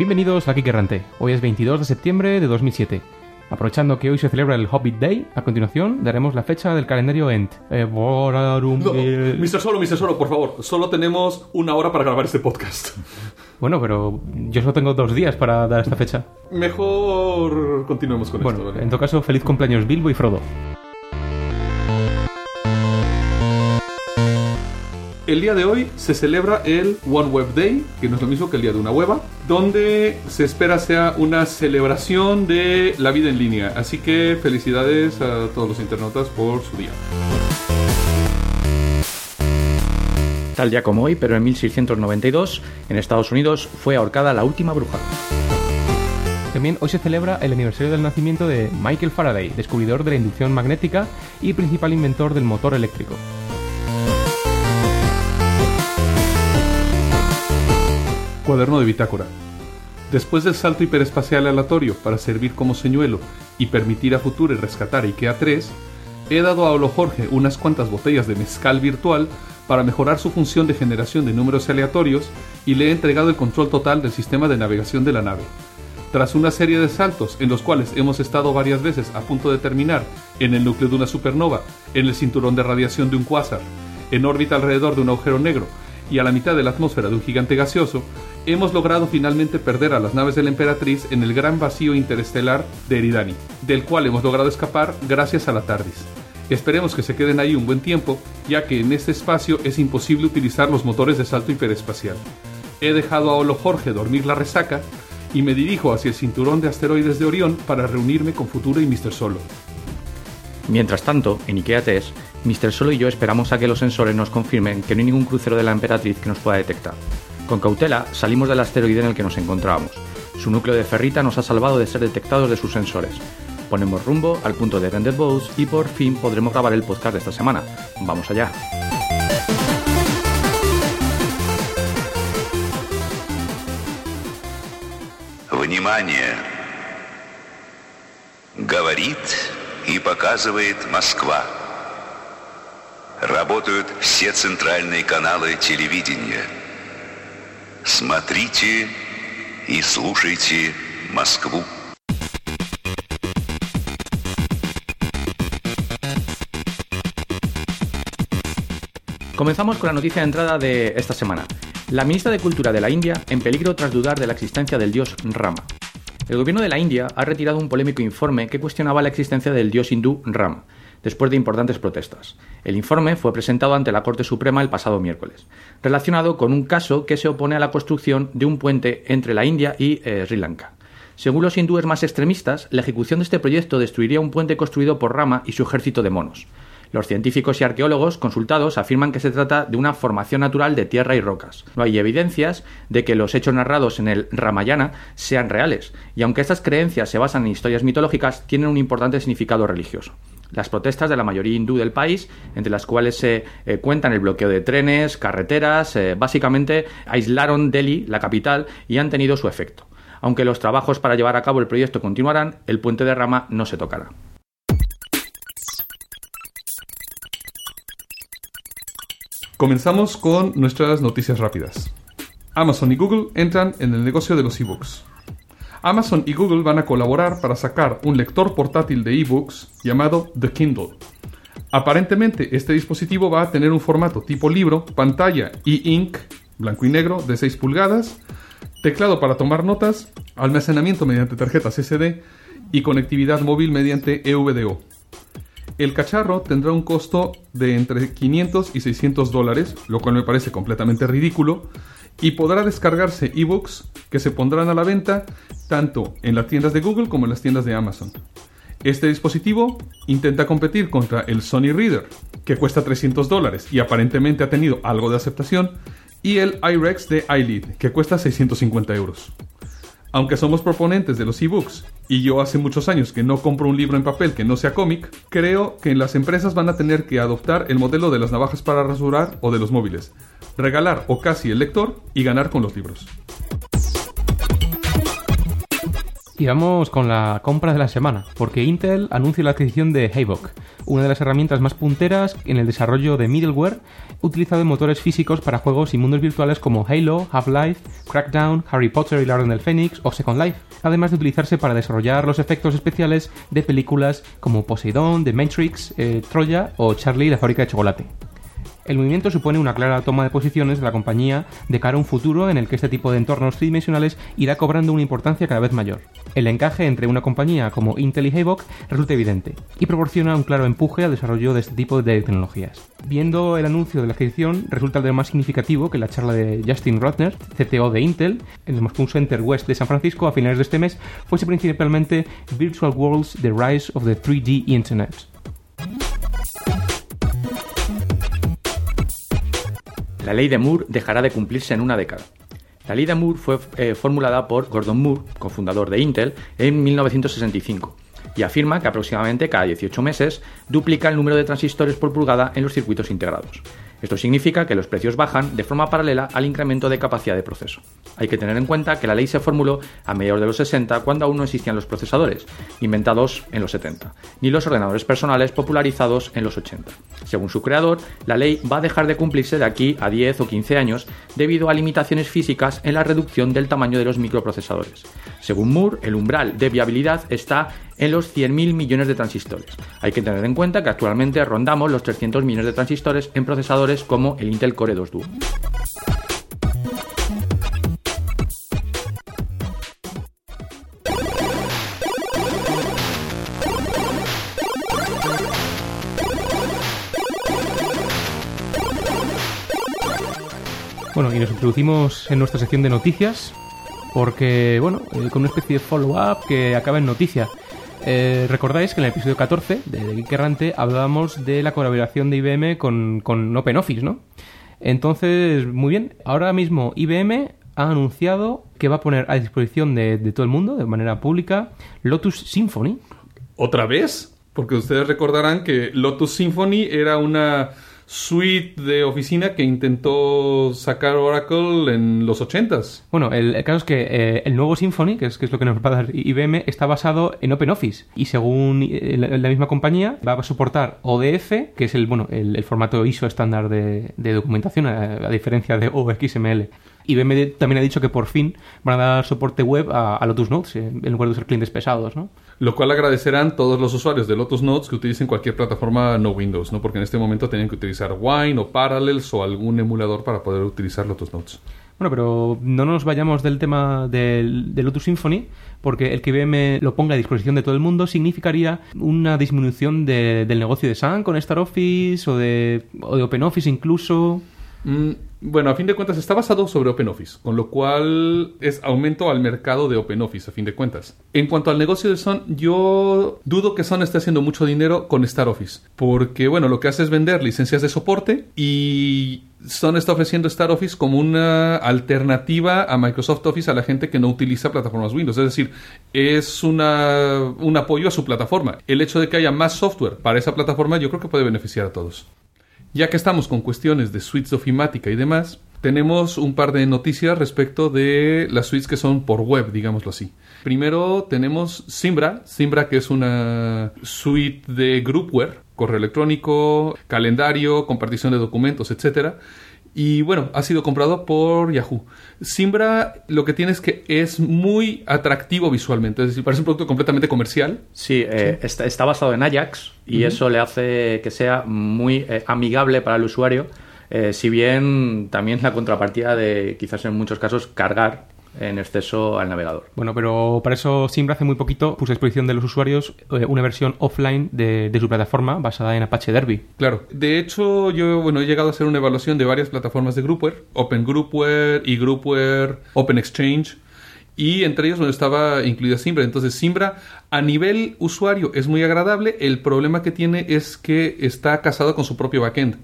Bienvenidos a Kike Errante. Hoy es 22 de septiembre de 2007. Aprovechando que hoy se celebra el Hobbit Day, a continuación daremos la fecha del calendario Ent. Eh, No, Mr. Solo, Mr. Solo, por favor. Solo tenemos una hora para grabar este podcast. Bueno, pero yo solo tengo dos días para dar esta fecha. Mejor continuemos con Bueno, esto. ¿vale? en todo caso, feliz cumpleaños Bilbo y Frodo. El día de hoy se celebra el One Web Day, que no es lo mismo que el día de una hueva, donde se espera sea una celebración de la vida en línea. Así que felicidades a todos los internautas por su día. Tal día como hoy, pero en 1692, en Estados Unidos fue ahorcada la última bruja. También hoy se celebra el aniversario del nacimiento de Michael Faraday, descubridor de la inducción magnética y principal inventor del motor eléctrico. Cuaderno de bitácora. Después del salto hiperespacial aleatorio para servir como señuelo y permitir a Future rescatar a IKEA 3, he dado a Olo Jorge unas cuantas botellas de mezcal virtual para mejorar su función de generación de números aleatorios y le he entregado el control total del sistema de navegación de la nave. Tras una serie de saltos en los cuales hemos estado varias veces a punto de terminar en el núcleo de una supernova, en el cinturón de radiación de un cuásar, en órbita alrededor de un agujero negro y a la mitad de la atmósfera de un gigante gaseoso, hemos logrado finalmente perder a las naves de la Emperatriz en el gran vacío interestelar de Eridani, del cual hemos logrado escapar gracias a la TARDIS. Esperemos que se queden ahí un buen tiempo, ya que en este espacio es imposible utilizar los motores de salto hiperespacial. He dejado a Olo Jorge dormir la resaca y me dirijo hacia el cinturón de asteroides de Orión para reunirme con Futuro y Mr. Solo. Mientras tanto, en IKEA Mr. Solo y yo esperamos a que los sensores nos confirmen que no hay ningún crucero de la Emperatriz que nos pueda detectar. Con cautela, salimos del asteroide en el que nos encontrábamos. Su núcleo de ferrita nos ha salvado de ser detectados de sus sensores. Ponemos rumbo al punto de Rendered Bows y por fin podremos grabar el podcast de esta semana. Vamos allá. Внимание! Говорит и показывает Москва. Работают все центральные каналы телевидения. Смотрите и слушайте Москву. Comenzamos con la noticia de entrada de esta semana. La ministra de Cultura de la India en peligro tras dudar de la existencia del dios Rama. El gobierno de la India ha retirado un polémico informe que cuestionaba la existencia del dios hindú Ram, después de importantes protestas. El informe fue presentado ante la Corte Suprema el pasado miércoles, relacionado con un caso que se opone a la construcción de un puente entre la India y eh, Sri Lanka. Según los hindúes más extremistas, la ejecución de este proyecto destruiría un puente construido por Rama y su ejército de monos. Los científicos y arqueólogos consultados afirman que se trata de una formación natural de tierra y rocas. No hay evidencias de que los hechos narrados en el Ramayana sean reales, y aunque estas creencias se basan en historias mitológicas, tienen un importante significado religioso. Las protestas de la mayoría hindú del país, entre las cuales se eh, cuentan el bloqueo de trenes, carreteras, eh, básicamente aislaron Delhi, la capital, y han tenido su efecto. Aunque los trabajos para llevar a cabo el proyecto continuarán, el puente de Rama no se tocará. Comenzamos con nuestras noticias rápidas. Amazon y Google entran en el negocio de los ebooks. Amazon y Google van a colaborar para sacar un lector portátil de ebooks llamado The Kindle. Aparentemente este dispositivo va a tener un formato tipo libro, pantalla e-ink, blanco y negro, de 6 pulgadas, teclado para tomar notas, almacenamiento mediante tarjetas SD y conectividad móvil mediante EVDO. El cacharro tendrá un costo de entre 500 y 600 dólares, lo cual me parece completamente ridículo, y podrá descargarse ebooks que se pondrán a la venta tanto en las tiendas de Google como en las tiendas de Amazon. Este dispositivo intenta competir contra el Sony Reader, que cuesta 300 dólares y aparentemente ha tenido algo de aceptación, y el iRex de iLead, que cuesta 650 euros. Aunque somos proponentes de los ebooks, y yo hace muchos años que no compro un libro en papel que no sea cómic, creo que las empresas van a tener que adoptar el modelo de las navajas para rasurar o de los móviles, regalar o casi el lector y ganar con los libros. Y vamos con la compra de la semana, porque Intel anuncia la adquisición de Havok, una de las herramientas más punteras en el desarrollo de middleware utilizado en motores físicos para juegos y mundos virtuales como Halo, Half-Life, Crackdown, Harry Potter y la Orden del Fénix o Second Life, además de utilizarse para desarrollar los efectos especiales de películas como Poseidon, The Matrix, eh, Troya o Charlie la fábrica de chocolate. El movimiento supone una clara toma de posiciones de la compañía de cara a un futuro en el que este tipo de entornos tridimensionales irá cobrando una importancia cada vez mayor. El encaje entre una compañía como Intel y Havok resulta evidente y proporciona un claro empuje al desarrollo de este tipo de tecnologías. Viendo el anuncio de la adquisición, resulta de más significativo que la charla de Justin Rotner, CTO de Intel, en el Moscone Center West de San Francisco a finales de este mes, fuese principalmente Virtual Worlds The Rise of the 3D Internet. La ley de Moore dejará de cumplirse en una década. La ley de Moore fue eh, formulada por Gordon Moore, cofundador de Intel, en 1965 y afirma que aproximadamente cada 18 meses duplica el número de transistores por pulgada en los circuitos integrados. Esto significa que los precios bajan de forma paralela al incremento de capacidad de proceso. Hay que tener en cuenta que la ley se formuló a mediados de los 60 cuando aún no existían los procesadores, inventados en los 70, ni los ordenadores personales popularizados en los 80. Según su creador, la ley va a dejar de cumplirse de aquí a 10 o 15 años debido a limitaciones físicas en la reducción del tamaño de los microprocesadores. Según Moore, el umbral de viabilidad está en los 100.000 millones de transistores. Hay que tener en cuenta que actualmente rondamos los 300 millones de transistores en procesadores como el Intel Core 2 Duo. Bueno, y nos introducimos en nuestra sección de noticias, porque, bueno, eh, con una especie de follow-up que acaba en noticia. Eh, Recordáis que en el episodio 14 de, de Geek Errante hablábamos de la colaboración de IBM con, OpenOffice, ¿no? Entonces, muy bien, ahora mismo IBM ha anunciado que va a poner a disposición de todo el mundo, de manera pública, Lotus Symphony. ¿Otra vez? Porque ustedes recordarán que Lotus Symphony era una suite de oficina que intentó sacar Oracle en los 80s. Bueno, el, el caso es que eh, el nuevo Symfony, que es, que es lo que nos va a dar IBM, está basado en OpenOffice. Y según eh, la, la misma compañía, va a soportar ODF, que es el, bueno, el, el formato ISO estándar de, de documentación, a, a diferencia de OXML. IBM también ha dicho que por fin van a dar soporte web a, a Lotus Notes eh, en lugar de usar clientes pesados, ¿no? Lo cual agradecerán todos los usuarios de Lotus Notes que utilicen cualquier plataforma no Windows, ¿no? Porque en este momento tienen que utilizar Wine o Parallels o algún emulador para poder utilizar Lotus Notes. Bueno, pero no nos vayamos del tema del, del Lotus Symphony, porque el que IBM lo ponga a disposición de todo el mundo significaría una disminución de- del negocio de Sun con Star Office o de, o de OpenOffice incluso. Mm, bueno, a fin de cuentas está basado sobre OpenOffice, con lo cual es aumento al mercado de OpenOffice, a fin de cuentas. En cuanto al negocio de Sun, yo dudo que Sun esté haciendo mucho dinero con StarOffice, porque bueno, lo que hace es vender licencias de soporte y Sun está ofreciendo StarOffice como una alternativa a Microsoft Office a la gente que no utiliza plataformas Windows, es decir, es una, un apoyo a su plataforma. El hecho de que haya más software para esa plataforma yo creo que puede beneficiar a todos. Ya que estamos con cuestiones de suites de ofimática y demás, tenemos un par de noticias respecto de las suites que son por web, digámoslo así. Primero tenemos Simbra, Simbra que es una suite de groupware, correo electrónico, calendario, compartición de documentos, etcétera. Y bueno, ha sido comprado por Yahoo. Simbra lo que tiene es que es muy atractivo visualmente, es decir, parece un producto completamente comercial, Sí, eh, Está, está basado en Ajax y eso le hace que sea muy eh, amigable para el usuario, eh, si bien también la contrapartida de quizás en muchos casos cargar en exceso al navegador. Bueno, pero para eso Simbra hace muy poquito puso a disposición de los usuarios eh, una versión offline de, de su plataforma basada en Apache Derby. Claro. De hecho, yo bueno, he llegado a hacer una evaluación de varias plataformas de Groupware, Open Groupware, eGroupware, Open Exchange, y entre ellos donde estaba incluida Simbra. Entonces, Simbra a nivel usuario es muy agradable. El problema que tiene es que está casado con su propio backend.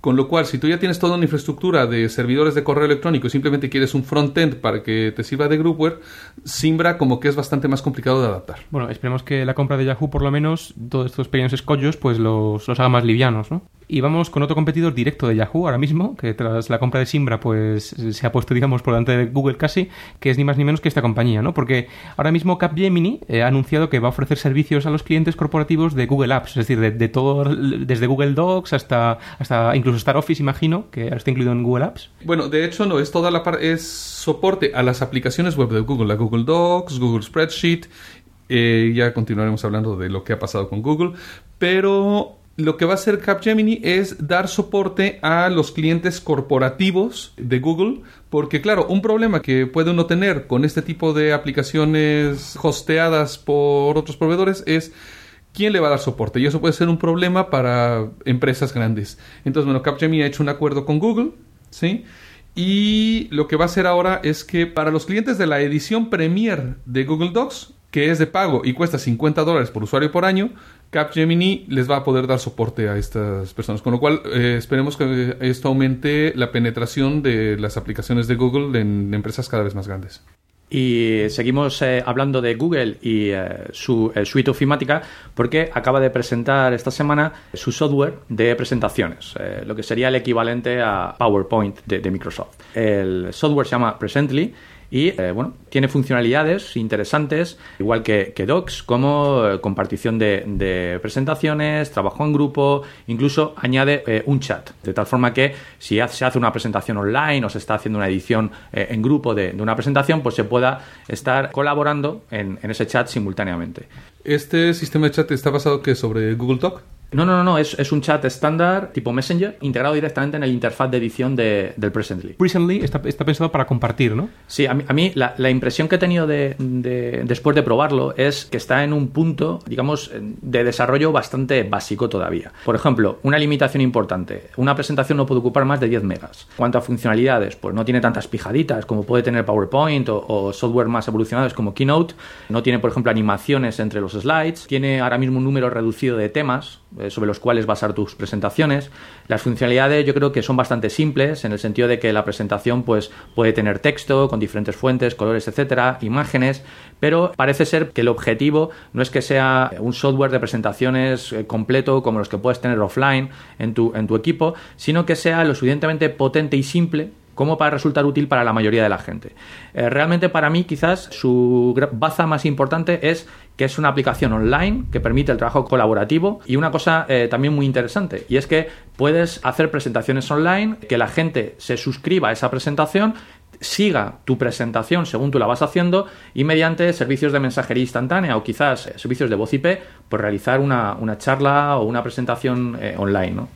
Con lo cual, si tú ya tienes toda una infraestructura de servidores de correo electrónico y simplemente quieres un frontend para que te sirva de groupware, Simbra como que es bastante más complicado de adaptar. Bueno, esperemos que la compra de Yahoo, por lo menos, todos estos pequeños escollos, pues los, los haga más livianos, ¿no? Y vamos con otro competidor directo de Yahoo ahora mismo, que tras la compra de Simbra, pues se ha puesto, digamos, por delante de Google casi, que es ni más ni menos que esta compañía, ¿no? Porque ahora mismo Capgemini eh, ha anunciado que va a ofrecer servicios a los clientes corporativos de Google Apps, es decir, de, de todo, desde Google Docs hasta, hasta incluso Star Office, imagino, que está incluido en Google Apps. Bueno, de hecho no, es toda la par- es soporte a las aplicaciones web de Google, la Google Docs, Google Spreadsheet, eh, ya continuaremos hablando de lo que ha pasado con Google, pero lo que va a hacer Capgemini es dar soporte a los clientes corporativos de Google, porque claro, un problema que puede uno tener con este tipo de aplicaciones hosteadas por otros proveedores es quién le va a dar soporte. Y eso puede ser un problema para empresas grandes. Entonces, bueno, Capgemini ha hecho un acuerdo con Google, ¿sí? Y lo que va a hacer ahora es que para los clientes de la edición Premier de Google Docs, que es de pago y cuesta 50 dólares por usuario por año, Capgemini les va a poder dar soporte a estas personas. Con lo cual, eh, esperemos que esto aumente la penetración de las aplicaciones de Google en empresas cada vez más grandes. Y seguimos eh, hablando de Google y eh, su eh, suite ofimática porque acaba de presentar esta semana su software de presentaciones, eh, lo que sería el equivalente a PowerPoint de, de Microsoft. El software se llama Presently y eh, bueno, tiene funcionalidades interesantes, igual que, Docs, como eh, compartición de, presentaciones, trabajo en grupo, incluso añade eh, un chat, de tal forma que si se hace una presentación online o se está haciendo una edición en grupo de, una presentación, pues se pueda estar colaborando en, en ese chat simultáneamente. Este sistema de chat está basado que sobre Google Talk. No, no, no, no, es, es un chat estándar tipo Messenger integrado directamente en el interfaz de edición de- del Presently. Recently está, está pensado para compartir, ¿no? Sí, a mí, a mí la, la impresión que he tenido de, de- después de probarlo es que está en un punto, digamos, de desarrollo bastante básico todavía. Por ejemplo, una limitación importante. Una presentación no puede ocupar más de 10 megas. Cuanto a funcionalidades, pues no tiene tantas pijaditas como puede tener PowerPoint o, o software más evolucionados como Keynote. No tiene, por ejemplo, animaciones entre los slides. Tiene ahora mismo un número reducido de temas sobre los cuales basar tus presentaciones. Las funcionalidades yo creo que son bastante simples en el sentido de que la presentación pues puede tener texto con diferentes fuentes, colores, etcétera, imágenes, pero parece ser que el objetivo no es que sea un software de presentaciones eh, completo como los que puedes tener offline en tu, en tu equipo, sino que sea lo suficientemente potente y simple como para resultar útil para la mayoría de la gente. Eh, realmente para mí quizás su baza más importante es que es una aplicación online que permite el trabajo colaborativo y una cosa eh, también muy interesante y es que puedes hacer presentaciones online, que la gente se suscriba a esa presentación siga tu presentación según tú la vas haciendo y mediante servicios de mensajería instantánea o quizás eh, servicios de voz IP, pues realizar una, una charla o una presentación online, ¿no?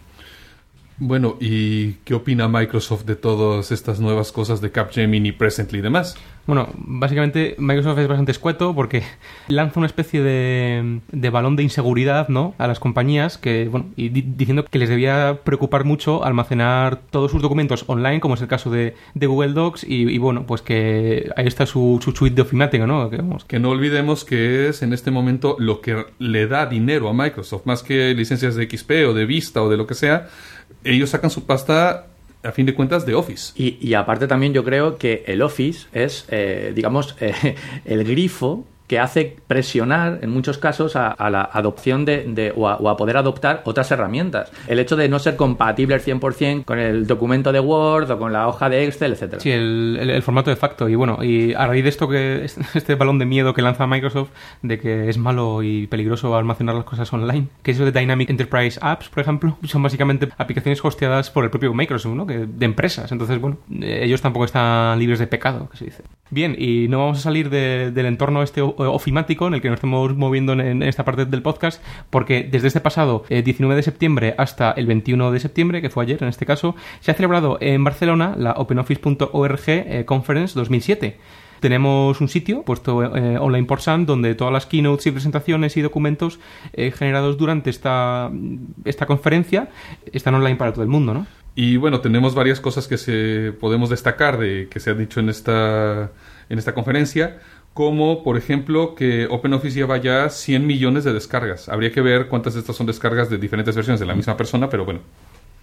Bueno, ¿y qué opina Microsoft de todas estas nuevas cosas de Capgemini, Presently y demás? Bueno, básicamente Microsoft es bastante escueto porque lanza una especie de, de balón de inseguridad ¿no? a las compañías que, bueno, y di- diciendo que les debía preocupar mucho almacenar todos sus documentos online, como es el caso de, de Google Docs, y, y, bueno, pues que ahí está su, su suite de ofimática, ¿no? Que, vamos, Que no olvidemos que es en este momento lo que le da dinero a Microsoft, más que licencias de XP o de Vista o de lo que sea, ellos sacan su pasta a fin de cuentas de Office. Y, aparte también yo creo que el Office es, eh, digamos, eh, el grifo que hace presionar en muchos casos a, la adopción de, o, a, poder adoptar otras herramientas. El hecho de no ser compatible al 100% con el documento de Word o con la hoja de Excel, etcétera. Sí, el, formato de facto. Y bueno, y a raíz de esto que este balón de miedo que lanza Microsoft de que es malo y peligroso almacenar las cosas online, que es eso de Dynamic Enterprise Apps, por ejemplo, son básicamente aplicaciones hosteadas por el propio Microsoft, ¿no? Que, de empresas. Entonces, bueno, eh, ellos tampoco están libres de pecado, que se dice. Bien, y no vamos a salir de- del entorno este ofimático en el que nos estamos moviendo en, esta parte del podcast, porque desde este pasado eh, 19 de septiembre hasta el 21 de septiembre, que fue ayer en este caso, se ha celebrado en Barcelona la OpenOffice.org eh, Conference 2007. Tenemos un sitio puesto eh, online por SAM donde todas las keynotes y presentaciones y documentos eh, generados durante esta, esta conferencia están online para todo el mundo, ¿no? Y bueno, tenemos varias cosas que se podemos destacar de que se han dicho en esta, en esta conferencia, como por ejemplo que OpenOffice lleva ya 100 millones de descargas. Habría que ver cuántas de estas son descargas de diferentes versiones de la misma persona, pero bueno,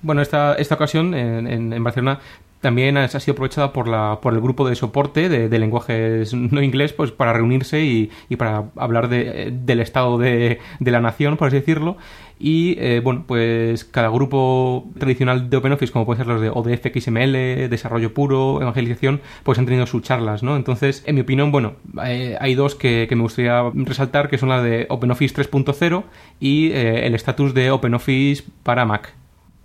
Bueno, esta, esta ocasión en, en, Barcelona también ha sido aprovechada por, la, por el grupo de soporte de, de lenguajes no inglés pues para reunirse y, y para hablar de, del estado de, de, la nación, por así decirlo. Y eh, bueno, pues cada grupo tradicional de OpenOffice, como puede ser los de ODF, XML, desarrollo puro, evangelización, pues han tenido sus charlas, ¿no? Entonces, en mi opinión, bueno, eh, hay dos que, que, me gustaría resaltar, que son la de OpenOffice 3.0 y eh, el estatus de OpenOffice para Mac.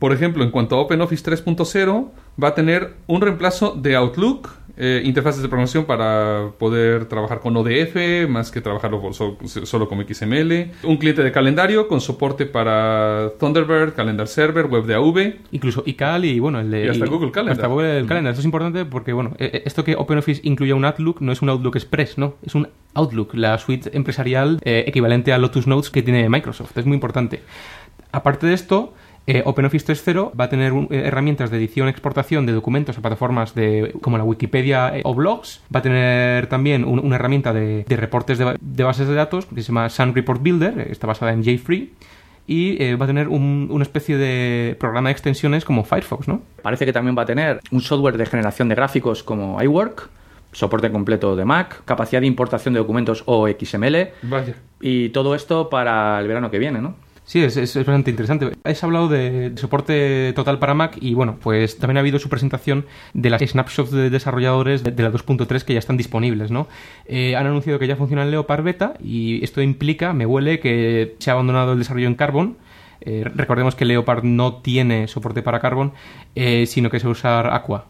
Por ejemplo, en cuanto a OpenOffice 3.0, va a tener un reemplazo de Outlook, eh, interfaces de programación para poder trabajar con ODF, más que trabajarlo solo, solo con XML, un cliente de calendario con soporte para Thunderbird, Calendar Server, WebDAV. Incluso iCal y bueno, el de... Y hasta Google Calendar. Hasta Google Calendar. Esto es importante porque, bueno, eh, esto que OpenOffice incluya un Outlook no es un Outlook Express, ¿no? Es un Outlook, la suite empresarial eh, equivalente a Lotus Notes que tiene Microsoft. Es muy importante. Aparte de esto, eh, OpenOffice 3.0 va a tener un, eh, herramientas de edición exportación de documentos a plataformas de, como la Wikipedia eh, o blogs. Va a tener también un, una herramienta de, de reportes de, de, bases de datos que se llama Sun Report Builder, está basada en JFree. Y va a tener un, una especie de programa de extensiones como Firefox, ¿no? Parece que también va a tener un software de generación de gráficos como iWork, soporte completo de Mac, capacidad de importación de documentos o XML. Vaya. Y todo esto para el verano que viene, ¿no? Sí, es, bastante interesante. Has hablado de soporte total para Mac y bueno, pues también ha habido su presentación de las snapshots de desarrolladores de, de la 2.3 que ya están disponibles, ¿no? Eh, han anunciado que ya funciona el Leopard Beta y esto implica, me huele, que se ha abandonado el desarrollo en Carbon. Eh, recordemos que Leopard no tiene soporte para Carbon, eh, sino que se usa Aqua.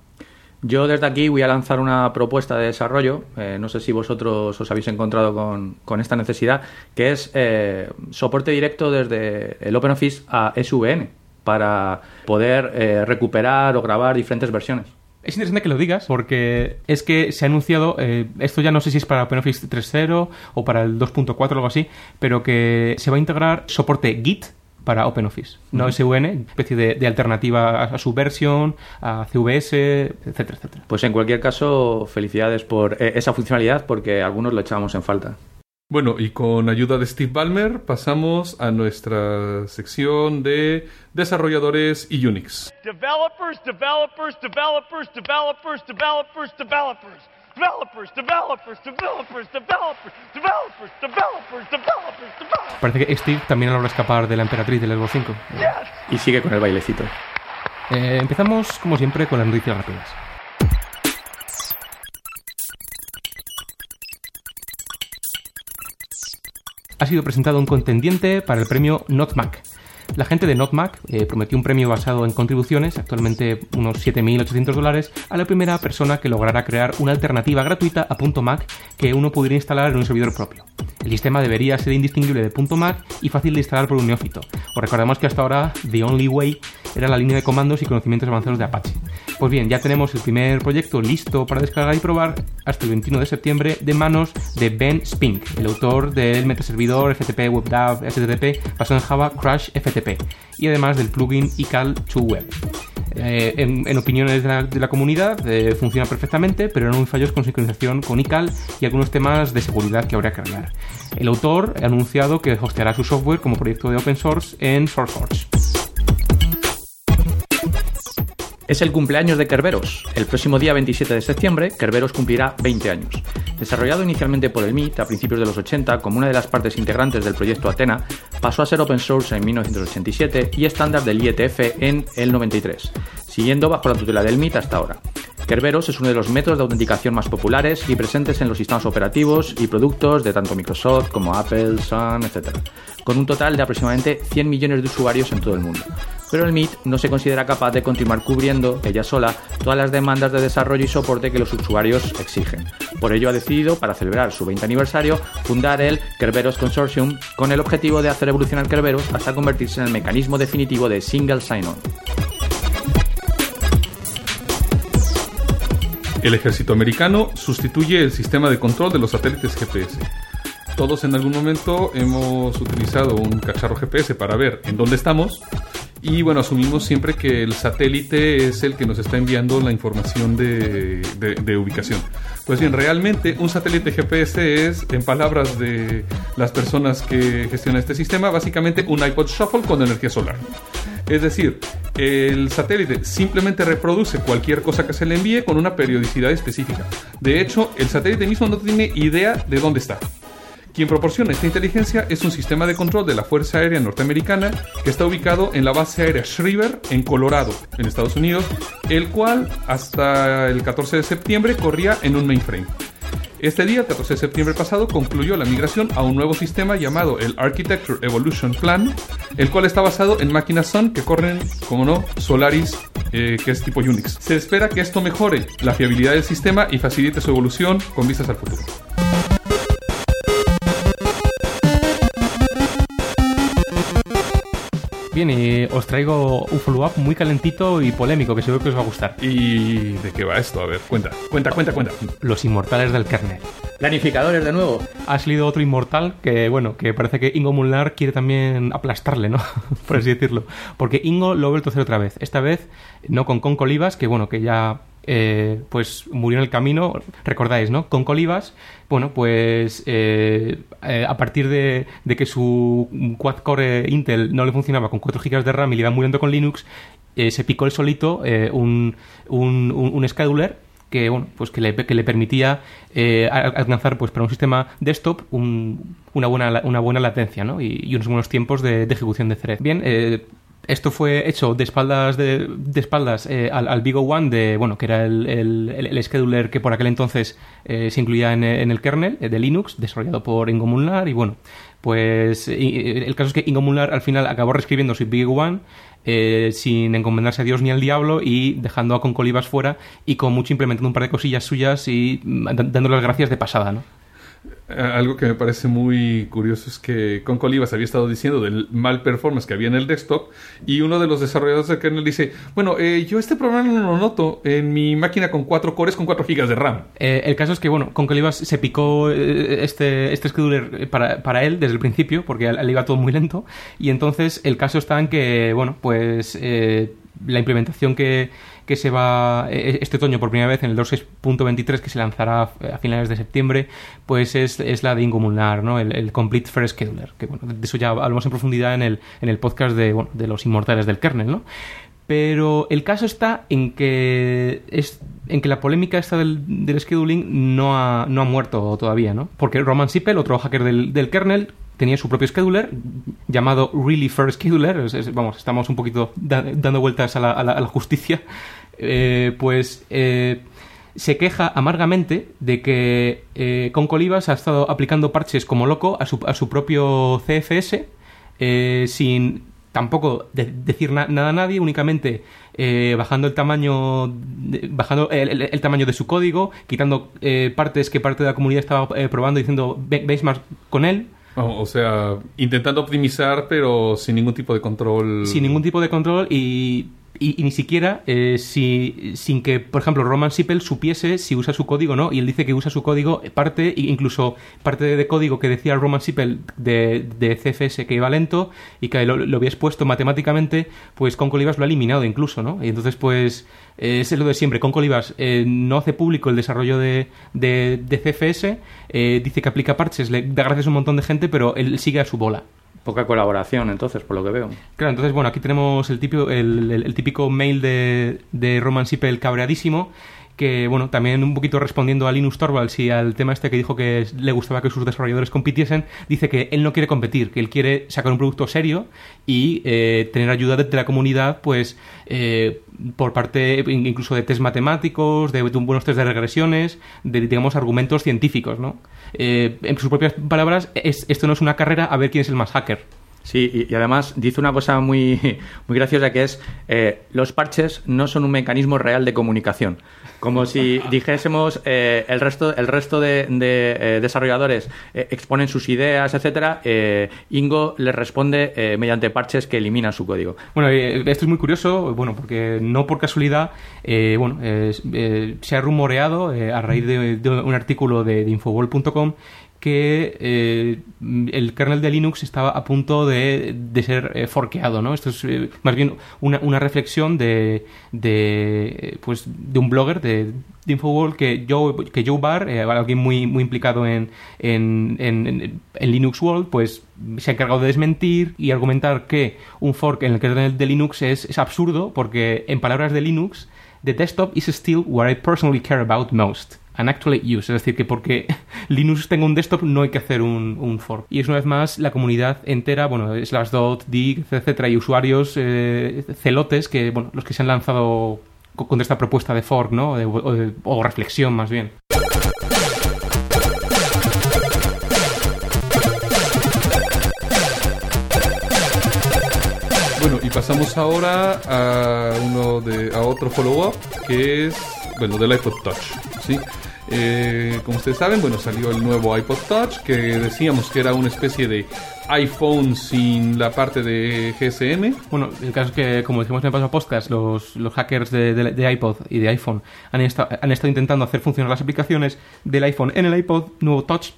Yo desde aquí voy a lanzar una propuesta de desarrollo, eh, no sé si vosotros os habéis encontrado con, con esta necesidad, que es eh, soporte directo desde el OpenOffice a SVN para poder eh, recuperar o grabar diferentes versiones. Es interesante que lo digas porque es que se ha anunciado, esto ya no sé si es para OpenOffice 3.0 o para el 2.4 o algo así, pero que se va a integrar soporte Git para OpenOffice, no uh -huh. SVN, especie de, de alternativa a, a, su versión, a CVS, etcétera, etcétera. Pues en cualquier caso, felicidades por eh, esa funcionalidad porque algunos lo echábamos en falta. Bueno, y con ayuda de Steve Ballmer pasamos a nuestra sección de desarrolladores y Unix. Developers, developers, developers, developers, developers, developers. Developers, developers, developers, developers, developers, developers, developers, developers. Parece que Steve también logra escapar de la emperatriz del Xbox 5. Yes. Y sigue con el bailecito. Eh, empezamos, como siempre, con las noticias rápidas. Ha sido presentado un contendiente para el premio NotMac, la gente de NotMac eh, prometió un premio basado en contribuciones, actualmente unos 7.800 dólares, a la primera persona que lograra crear una alternativa gratuita a .Mac que uno pudiera instalar en un servidor propio. El sistema debería ser indistinguible de .Mac y fácil de instalar por un neófito. Os recordamos que hasta ahora The Only Way era la línea de comandos y conocimientos avanzados de Apache. Pues bien, ya tenemos el primer proyecto listo para descargar y probar hasta el 21 de septiembre de manos de Ben Spink, el autor del metaservidor FTP WebDAV HTTP basado en Java Crash FTP y además del plugin iCal 2 Web. Eh, en, opiniones de la, comunidad eh, funciona perfectamente, pero no hay fallos con sincronización con iCal y algunos temas de seguridad que habría que arreglar. El autor ha anunciado que hosteará su software como proyecto de open source en SourceForge. Es el cumpleaños de Kerberos. El próximo día 27 de septiembre, Kerberos cumplirá 20 años. Desarrollado inicialmente por el MIT a principios de los 80 como una de las partes integrantes del proyecto Athena, pasó a ser open source en 1987 y estándar del IETF en el 93, siguiendo bajo la tutela del MIT hasta ahora. Kerberos es uno de los métodos de autenticación más populares y presentes en los sistemas operativos y productos de tanto Microsoft como Apple, Sun, etc., con un total de aproximadamente 100 millones de usuarios en todo el mundo. Pero el MIT no se considera capaz de continuar cubriendo, ella sola, todas las demandas de desarrollo y soporte que los usuarios exigen. Por ello ha decidido, para celebrar su 20 aniversario, fundar el Kerberos Consortium con el objetivo de hacer evolucionar Kerberos hasta convertirse en el mecanismo definitivo de Single Sign-On. El ejército americano sustituye el sistema de control de los satélites GPS. Todos en algún momento hemos utilizado un cacharro GPS para ver en dónde estamos y bueno, asumimos siempre que el satélite es el que nos está enviando la información de, de, de, ubicación. Pues bien, realmente un satélite GPS es, en palabras de las personas que gestionan este sistema, básicamente un iPod Shuffle con energía solar. Es decir, El satélite simplemente reproduce cualquier cosa que se le envíe con una periodicidad específica. De hecho, el satélite mismo no tiene idea de dónde está. Quien proporciona esta inteligencia es un sistema de control de la Fuerza Aérea Norteamericana que está ubicado en la base aérea Schriever en Colorado, en Estados Unidos, el cual hasta el 14 de septiembre corría en un mainframe. Este día, el 14 de septiembre pasado, concluyó la migración a un nuevo sistema llamado el Architecture Evolution Plan, el cual está basado en máquinas Sun que corren, como no, Solaris, eh, que es tipo Unix. Se espera que esto mejore la fiabilidad del sistema y facilite su evolución con vistas al futuro. Bien, y os traigo un follow-up muy calentito y polémico que seguro que os va a gustar. ¿Y de qué va esto? A ver, cuenta, cuenta, cuenta, cuenta. Los inmortales del kernel. Planificadores de nuevo. Ha salido otro inmortal que, bueno, que parece que Ingo Mulnar quiere también aplastarle, ¿no? Por así decirlo. Porque Ingo lo ha vuelto a hacer otra vez. Esta vez no con Concolivas, que, bueno, que ya eh, pues murió en el camino, recordáis, ¿no? Con Colivas, bueno, pues eh, eh, a partir de, que su quad-core Intel no le funcionaba con 4 GB de RAM y le iba muriendo con Linux, se picó el solito un, un, un, scheduler que bueno pues que le, que le permitía alcanzar pues para un sistema desktop un, una buena una buena latencia ¿no? y, unos buenos tiempos de, ejecución de thread bien esto fue hecho de espaldas de, espaldas eh, al, al Vigo One de bueno que era el, el, scheduler que por aquel entonces eh, se incluía en, en, el kernel de Linux desarrollado por Ingo Mulnar y bueno pues el caso es que Ingo Mulnar al final acabó reescribiendo su Vigo One eh, sin encomendarse a Dios ni al diablo y dejando a Concolivas fuera y con mucho implementando un par de cosillas suyas y dando las gracias de pasada, ¿no? Algo que me parece muy curioso es que con Colivas había estado diciendo del mal performance que había en el desktop y uno de los desarrolladores del kernel dice, bueno, eh, yo este problema no lo noto en mi máquina con 4 cores con 4 gigas de RAM. Eh, el caso es que, bueno, con Colivas se picó este, este scheduler para, para él desde el principio porque le iba todo muy lento y entonces el caso está en que, bueno, pues eh, la implementación que que se va este otoño por primera vez en el 2.6.23 que se lanzará a finales de septiembre, pues es, es la de Ingo Mulnar, ¿no? El, Complete First Scheduler, que bueno, de eso ya hablamos en profundidad en el, en el podcast de, bueno, de los inmortales del kernel, ¿no? Pero el caso está en que es en que la polémica esta del, del scheduling no ha, no ha muerto todavía, ¿no? Porque Roman Sipel, otro hacker del, del kernel, tenía su propio scheduler llamado Really First Scheduler. Vamos, estamos un poquito da, dando vueltas a la, a la, a la justicia. Eh, pues eh, se queja amargamente de que eh, Concolivas ha estado aplicando parches como loco a su, a su propio CFS eh, sin tampoco de decir na nada a nadie, únicamente bajando el tamaño de, bajando el, tamaño de su código, quitando eh, partes que parte de la comunidad estaba eh, probando diciendo veis más con él. Oh, o sea, intentando optimizar, pero sin ningún tipo de control. Sin ningún tipo de control y y, ni siquiera eh, si, sin que, por ejemplo, Roman Sipel supiese si usa su código o no. Y él dice que usa su código, parte, incluso parte de, código que decía Roman Sipel de, de, CFS que iba lento y que lo, lo había expuesto matemáticamente, pues con Colivas lo ha eliminado incluso, ¿no? Y entonces, pues, eh, es lo de siempre. Con Colivas eh, no hace público el desarrollo de, de, de CFS, eh, dice que aplica parches, le da gracias a un montón de gente, pero él sigue a su bola. Poca colaboración, entonces, por lo que veo. Claro, entonces, bueno, aquí tenemos el típico, el, el, el típico mail de, de Roman Sipel cabreadísimo, que, bueno, también un poquito respondiendo a Linus Torvalds y al tema este que dijo que le gustaba que sus desarrolladores compitiesen, dice que él no quiere competir, que él quiere sacar un producto serio y eh, tener ayuda de, la comunidad, pues, eh, por parte incluso de test matemáticos, de, buenos test de regresiones, de, digamos, argumentos científicos, ¿no? Eh, en sus propias palabras, es, esto no es una carrera a ver quién es el más hacker. Sí, y, y, además dice una cosa muy, muy graciosa que es eh, los parches no son un mecanismo real de comunicación. Como si dijésemos eh, el resto, el resto de, de eh, desarrolladores eh, exponen sus ideas, etcétera, eh, Ingo les responde eh, mediante parches que eliminan su código. Bueno, esto es muy curioso, bueno, porque no por casualidad, bueno, se ha rumoreado a raíz de, de, un artículo de, de Infobol.com que eh, el kernel de Linux estaba a punto de, de ser eh, forqueado, ¿no? Esto es eh, más bien una, una reflexión de, de, pues, de un blogger de, de Infowall que Joe, que Joe Barr, eh, alguien muy, muy implicado en, en, en, Linux World, pues se ha encargado de desmentir y argumentar que un fork en el kernel de Linux es, es absurdo porque, en palabras de Linux, the desktop is still what I personally care about most and actually use. Es decir, que porque Linux tenga un desktop no hay que hacer un, un fork. Y es una vez más la comunidad entera, bueno, Slashdot, Dig, etcétera, y usuarios eh, celotes que, bueno, los que se han lanzado co- contra esta propuesta de fork, ¿no? O, de- o reflexión, más bien. Bueno, y pasamos ahora a uno de a otro follow-up que es bueno del iPod Touch, ¿sí? Eh, como ustedes saben, bueno, salió el nuevo iPod Touch que decíamos que era una especie de iPhone sin la parte de GSM. Bueno, el caso es que, como dijimos en el pasado podcast, los, los hackers de, de- iPod y de iPhone han, esta- han estado intentando hacer funcionar las aplicaciones del iPhone en el iPod nuevo Touch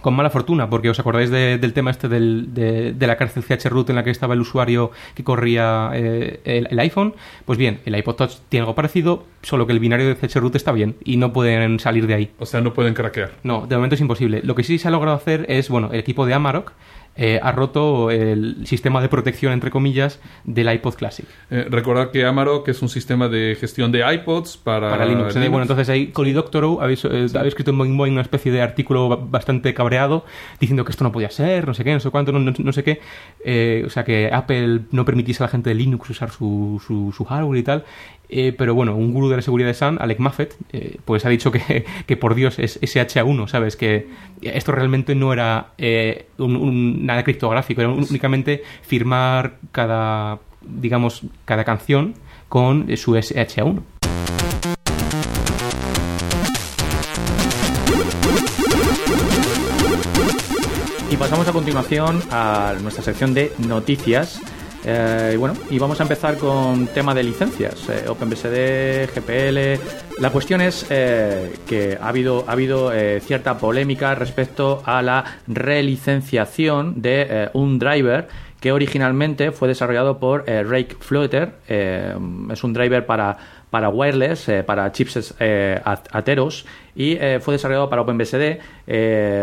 con mala fortuna, porque os acordáis de- del tema este del- de, de la cárcel CHRoot en la que estaba el usuario que corría eh, el, el iPhone. Pues bien, el iPod Touch tiene algo parecido, solo que el binario de CHRoot está bien y no pueden salir de ahí. O sea, no pueden craquear. No, de momento es imposible. Lo que sí se ha logrado hacer es, bueno, el equipo de Amarok eh, ha roto el sistema de protección, entre comillas, del iPod Classic. Eh, recordar que Amarok es un sistema de gestión de iPods para, para Linux. ¿eh? Bueno, entonces ahí Cory Doctorow habéis, eh, habéis escrito en Boing Boing una especie de artículo ba- bastante cabreado diciendo que esto no podía ser, no sé qué, no sé cuánto, no, no- no sé qué. O sea, que Apple no permitiese a la gente de Linux usar su, su, su hardware y tal. Eh, pero bueno, un gurú de la seguridad de Sun, Alec Muffet, eh, pues ha dicho que, que por Dios es SHA1, ¿sabes? Que esto realmente no era eh, un- un- nada criptográfico, era un- únicamente firmar cada, digamos, cada canción con su SHA1. Y pasamos a continuación a nuestra sección de noticias. Eh, y bueno, y vamos a empezar con tema de licencias, eh, OpenBSD, GPL. La cuestión es eh, que ha habido, ha habido cierta polémica respecto a la relicenciación de un driver que originalmente fue desarrollado por Rake Flutter. eh, es un driver para, para wireless, para chips eh, at- Atheros, y fue desarrollado para OpenBSD.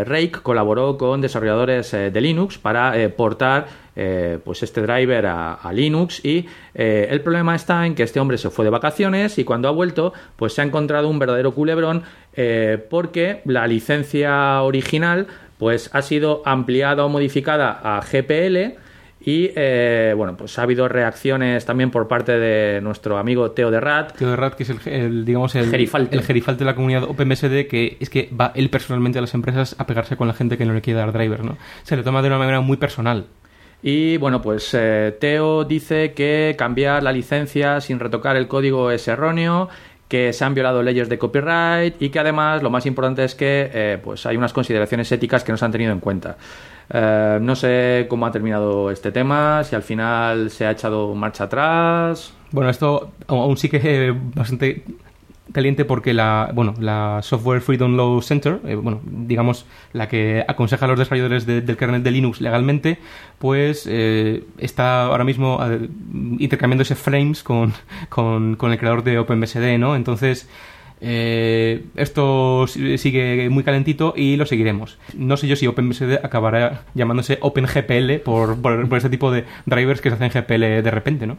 Rake colaboró con desarrolladores de Linux para portar eh, pues este driver a, a Linux y eh, el problema está en que este hombre se fue de vacaciones y cuando ha vuelto pues se ha encontrado un verdadero culebrón eh, porque la licencia original pues ha sido ampliada o modificada a GPL y eh, bueno, pues ha habido reacciones también por parte de nuestro amigo Teo de Rat. Teo de Rat, que es el, el, digamos el Gerifalte. el gerifalte de la comunidad OpenBSD, que es que va él personalmente a las empresas a pegarse con la gente que no le quiere dar driver, ¿no? Se lo toma de una manera muy personal. Y bueno, pues eh, Teo dice que cambiar la licencia sin retocar el código es erróneo, que se han violado leyes de copyright y que además lo más importante es que eh, pues hay unas consideraciones éticas que no se han tenido en cuenta. Eh, no sé cómo ha terminado este tema, si al final se ha echado marcha atrás. Bueno, esto aún sí que es bastante caliente porque la, bueno, la Software Freedom Law Center, eh, bueno, digamos la que aconseja a los desarrolladores de- del kernel de Linux legalmente, pues eh, está ahora mismo eh, intercambiándose frames con, con, con el creador de OpenBSD, ¿no? Entonces, eh, esto si- sigue muy calentito y lo seguiremos. No sé yo si OpenBSD acabará llamándose OpenGPL por, por, por tipo de drivers que se hacen GPL de repente, ¿no?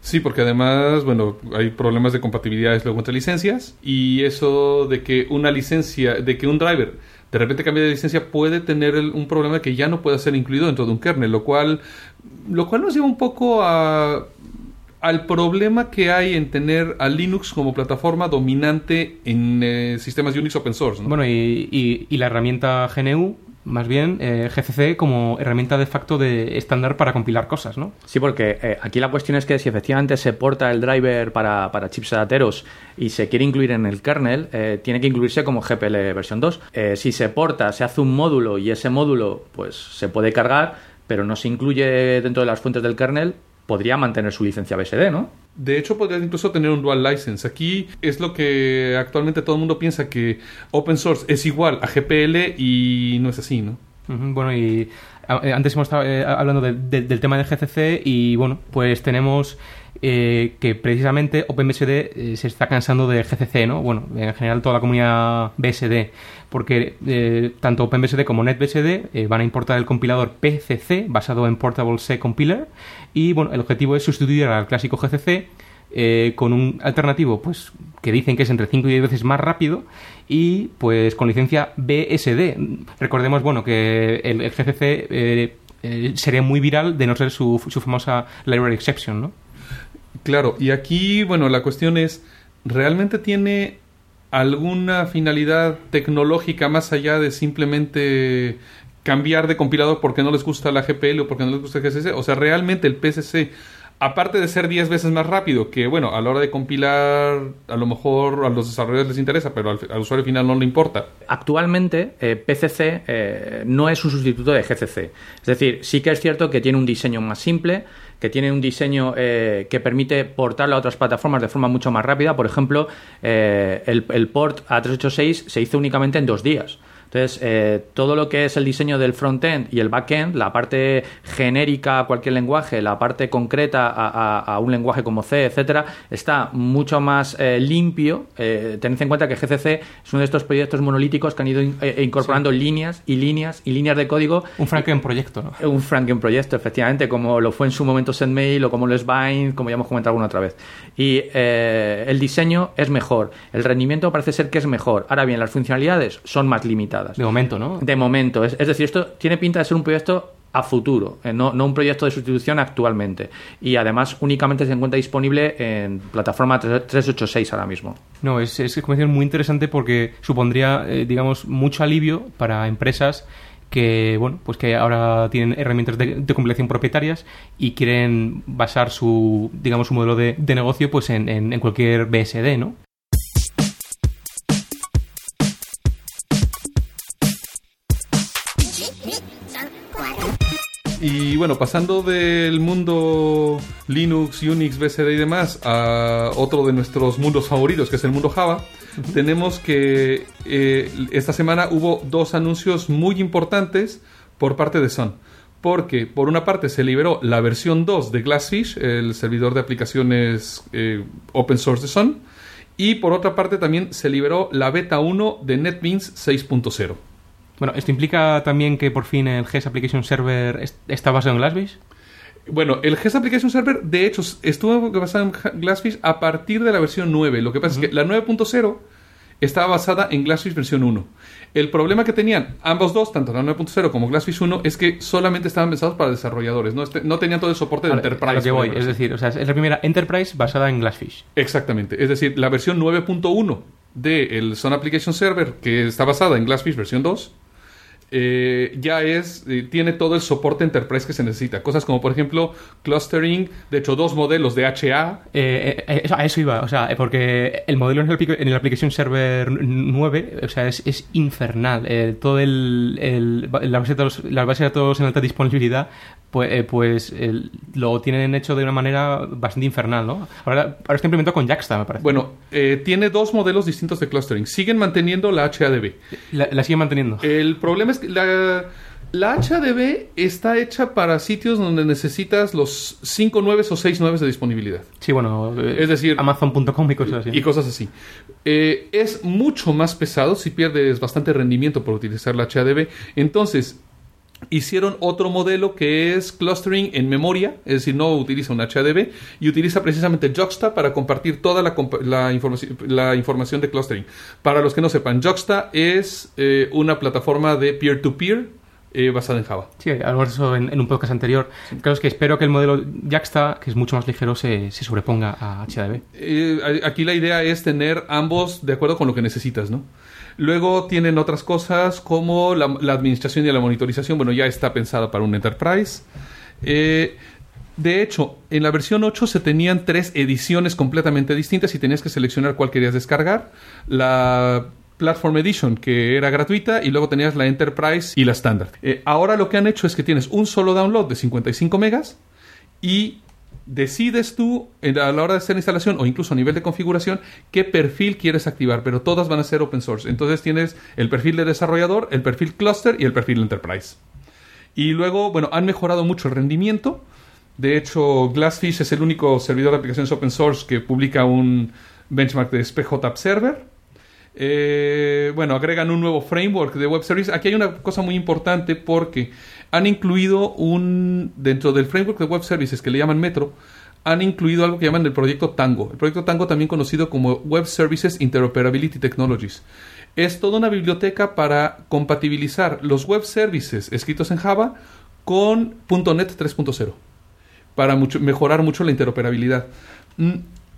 Sí, porque además, bueno, hay problemas de compatibilidad luego entre licencias y eso de que una licencia, de que un driver de repente cambie de licencia puede tener un problema que ya no puede ser incluido dentro de un kernel, lo cual, lo cual nos lleva un poco a al problema que hay en tener a Linux como plataforma dominante en eh, sistemas Unix open source. ¿no? Bueno, y, y- y la herramienta GNU, más bien, eh, GCC, como herramienta de facto de estándar para compilar cosas, ¿no? Sí, porque eh, aquí la cuestión es que si efectivamente se porta el driver para, para chips ateros y se quiere incluir en el kernel, eh, tiene que incluirse como GPL versión 2. Eh, si se porta, se hace un módulo y ese módulo pues se puede cargar, pero no se incluye dentro de las fuentes del kernel, podría mantener su licencia BSD, ¿no? De hecho, podrías incluso tener un dual license. Aquí es lo que actualmente todo el mundo piensa que open source es igual a GPL y no es así, ¿no? Bueno, y eh, antes hemos estado eh, hablando de- del tema del GCC y bueno, pues tenemos eh, que precisamente OpenBSD eh, se está cansando del GCC, ¿no? Bueno, en general toda la comunidad BSD, porque eh, tanto OpenBSD como NetBSD eh, van a importar el compilador PCC basado en Portable C Compiler y bueno, el objetivo es sustituir al clásico GCC con un alternativo pues que dicen que es entre 5 y 10 veces más rápido y pues con licencia BSD. Recordemos bueno que el, GCC sería muy viral de no ser su, su famosa library exception, ¿no? Claro, y aquí, bueno, la cuestión es, ¿realmente tiene alguna finalidad tecnológica más allá de simplemente cambiar de compilador porque no les gusta la GPL o porque no les gusta el GCC? O sea, realmente el PCC, aparte de ser 10 veces más rápido, que bueno, a la hora de compilar, a lo mejor a los desarrolladores les interesa, pero al, usuario final no le importa. Actualmente, eh, PCC eh, no es un sustituto de GCC. Es decir, sí que es cierto que tiene un diseño más simple, que tiene un diseño eh, que permite portarlo a otras plataformas de forma mucho más rápida. Por ejemplo, eh, el, el port a 386 se hizo únicamente en dos días. Entonces, eh, todo lo que es el diseño del frontend y el backend, la parte genérica a cualquier lenguaje, la parte concreta a, a- a un lenguaje como C, etcétera, está mucho más eh, limpio. Eh, tened en cuenta que GCC es uno de estos proyectos monolíticos que han ido in- eh, incorporando líneas y líneas y líneas de código Un Franken proyecto, ¿no? un Franken proyecto, efectivamente, como lo fue en su momento SendMail o como lo es Bind, como ya hemos comentado alguna otra vez. Y el diseño es mejor, el rendimiento parece ser que es mejor. Ahora bien, las funcionalidades son más limitadas. De momento, ¿no? De momento, es, es decir, esto tiene pinta de ser un proyecto a futuro, eh, no, no un proyecto de sustitución actualmente. Y además únicamente se encuentra disponible en plataforma 3- 386 ahora mismo. No, es, es muy interesante porque supondría, eh, digamos, mucho alivio para empresas que, bueno, pues que ahora tienen herramientas de, de compilación propietarias y quieren basar su, digamos, su modelo de, de negocio pues en, en- en cualquier BSD, ¿no? Y bueno, pasando del mundo Linux, Unix, BSD y demás a otro de nuestros mundos favoritos, que es el mundo Java, tenemos que eh, esta semana hubo dos anuncios muy importantes por parte de Sun. Porque, por una parte, se liberó la versión 2 de Glassfish, el servidor de aplicaciones eh, open source de Sun, y por otra parte, también se liberó la beta 1 de NetBeans 6.0. Bueno, esto implica también que por fin el GES Application Server est- está basado en Glassfish. Bueno, el GES Application Server, de hecho, estuvo basado en Glassfish a partir de la versión 9. Lo que pasa es que la 9.0 estaba basada en Glassfish versión 1. El problema que tenían ambos dos, tanto la 9.0 como Glassfish 1, es que solamente estaban pensados para desarrolladores. No, Este- no tenían todo el soporte de A- Enterprise. a lo que voy, es decir, o sea, es la primera Enterprise basada en Glassfish. Exactamente. Es decir, la versión 9.1 del Sun Application Server, que está basada en Glassfish versión 2, eh, ya es, eh, tiene todo el soporte Enterprise que se necesita. Cosas como, por ejemplo, clustering, de hecho, dos modelos de HA. Eh, eh, eso- a eso iba, o sea, porque el modelo en el, en el Application Server 9, o sea, es, es infernal. Todo el, el- la, base de datos, la base de datos en alta disponibilidad, pues, pues el- lo tienen hecho de una manera bastante infernal, ¿no? Ahora, ahora está implementado con Jaxta, me parece. Bueno, eh, tiene dos modelos distintos de clustering. Siguen manteniendo la HADB. la, la sigue manteniendo. El problema es que la, la HADB está hecha para sitios donde necesitas los 5 9 o 6 9 de disponibilidad. Sí, bueno, eh, es decir- Amazon.com y cosas así. y cosas así. Eh, es mucho más pesado si pierdes bastante rendimiento por utilizar la HADB. Entonces, hicieron otro modelo que es clustering en memoria, es decir, no utiliza un HADB y utiliza precisamente Juxta para compartir toda la, la información, la información de clustering. Para los que no sepan, Juxta es eh, una plataforma de peer-to-peer eh, basada en Java. Sí, hablamos de eso en, en un podcast anterior. Claro, es que espero que el modelo Jaxta, que es mucho más ligero, se, se sobreponga a HDB. Eh, aquí la idea es tener ambos de acuerdo con lo que necesitas, ¿no? Luego tienen otras cosas como la, administración y la monitorización. Bueno, ya está pensada para un enterprise. Eh, de hecho, en la versión 8 se tenían tres ediciones completamente distintas y tenías que seleccionar cuál querías descargar. La Platform Edition, que era gratuita, y luego tenías la Enterprise y la Standard. Eh, ahora lo que han hecho es que tienes un solo download de 55 megas y decides tú a la hora de hacer instalación o incluso a nivel de configuración qué perfil quieres activar, pero todas van a ser open source. Entonces tienes el perfil de desarrollador, el perfil cluster y el perfil enterprise. Y luego, bueno, han mejorado mucho el rendimiento. De hecho, Glassfish es el único servidor de aplicaciones open source que publica un benchmark de SPJAP Server. Eh, bueno, agregan un nuevo framework de web service. Aquí hay una cosa muy importante porque han incluido un dentro del framework de web services que le llaman Metro, han incluido algo que llaman el proyecto Tango. El proyecto Tango también conocido como Web Services Interoperability Technologies. Es toda una biblioteca para compatibilizar los web services escritos en Java con .NET 3.0 para mejorar mucho la interoperabilidad.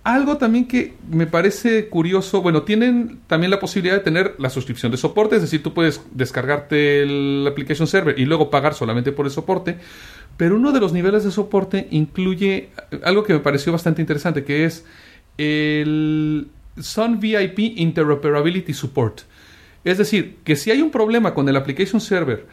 Algo también que me parece curioso, bueno, tienen también la posibilidad de tener la suscripción de soporte, es decir, tú puedes descargarte el application server y luego pagar solamente por el soporte, pero uno de los niveles de soporte incluye algo que me pareció bastante interesante, que es el Sun VIP Interoperability Support. Es decir, que si hay un problema con el application server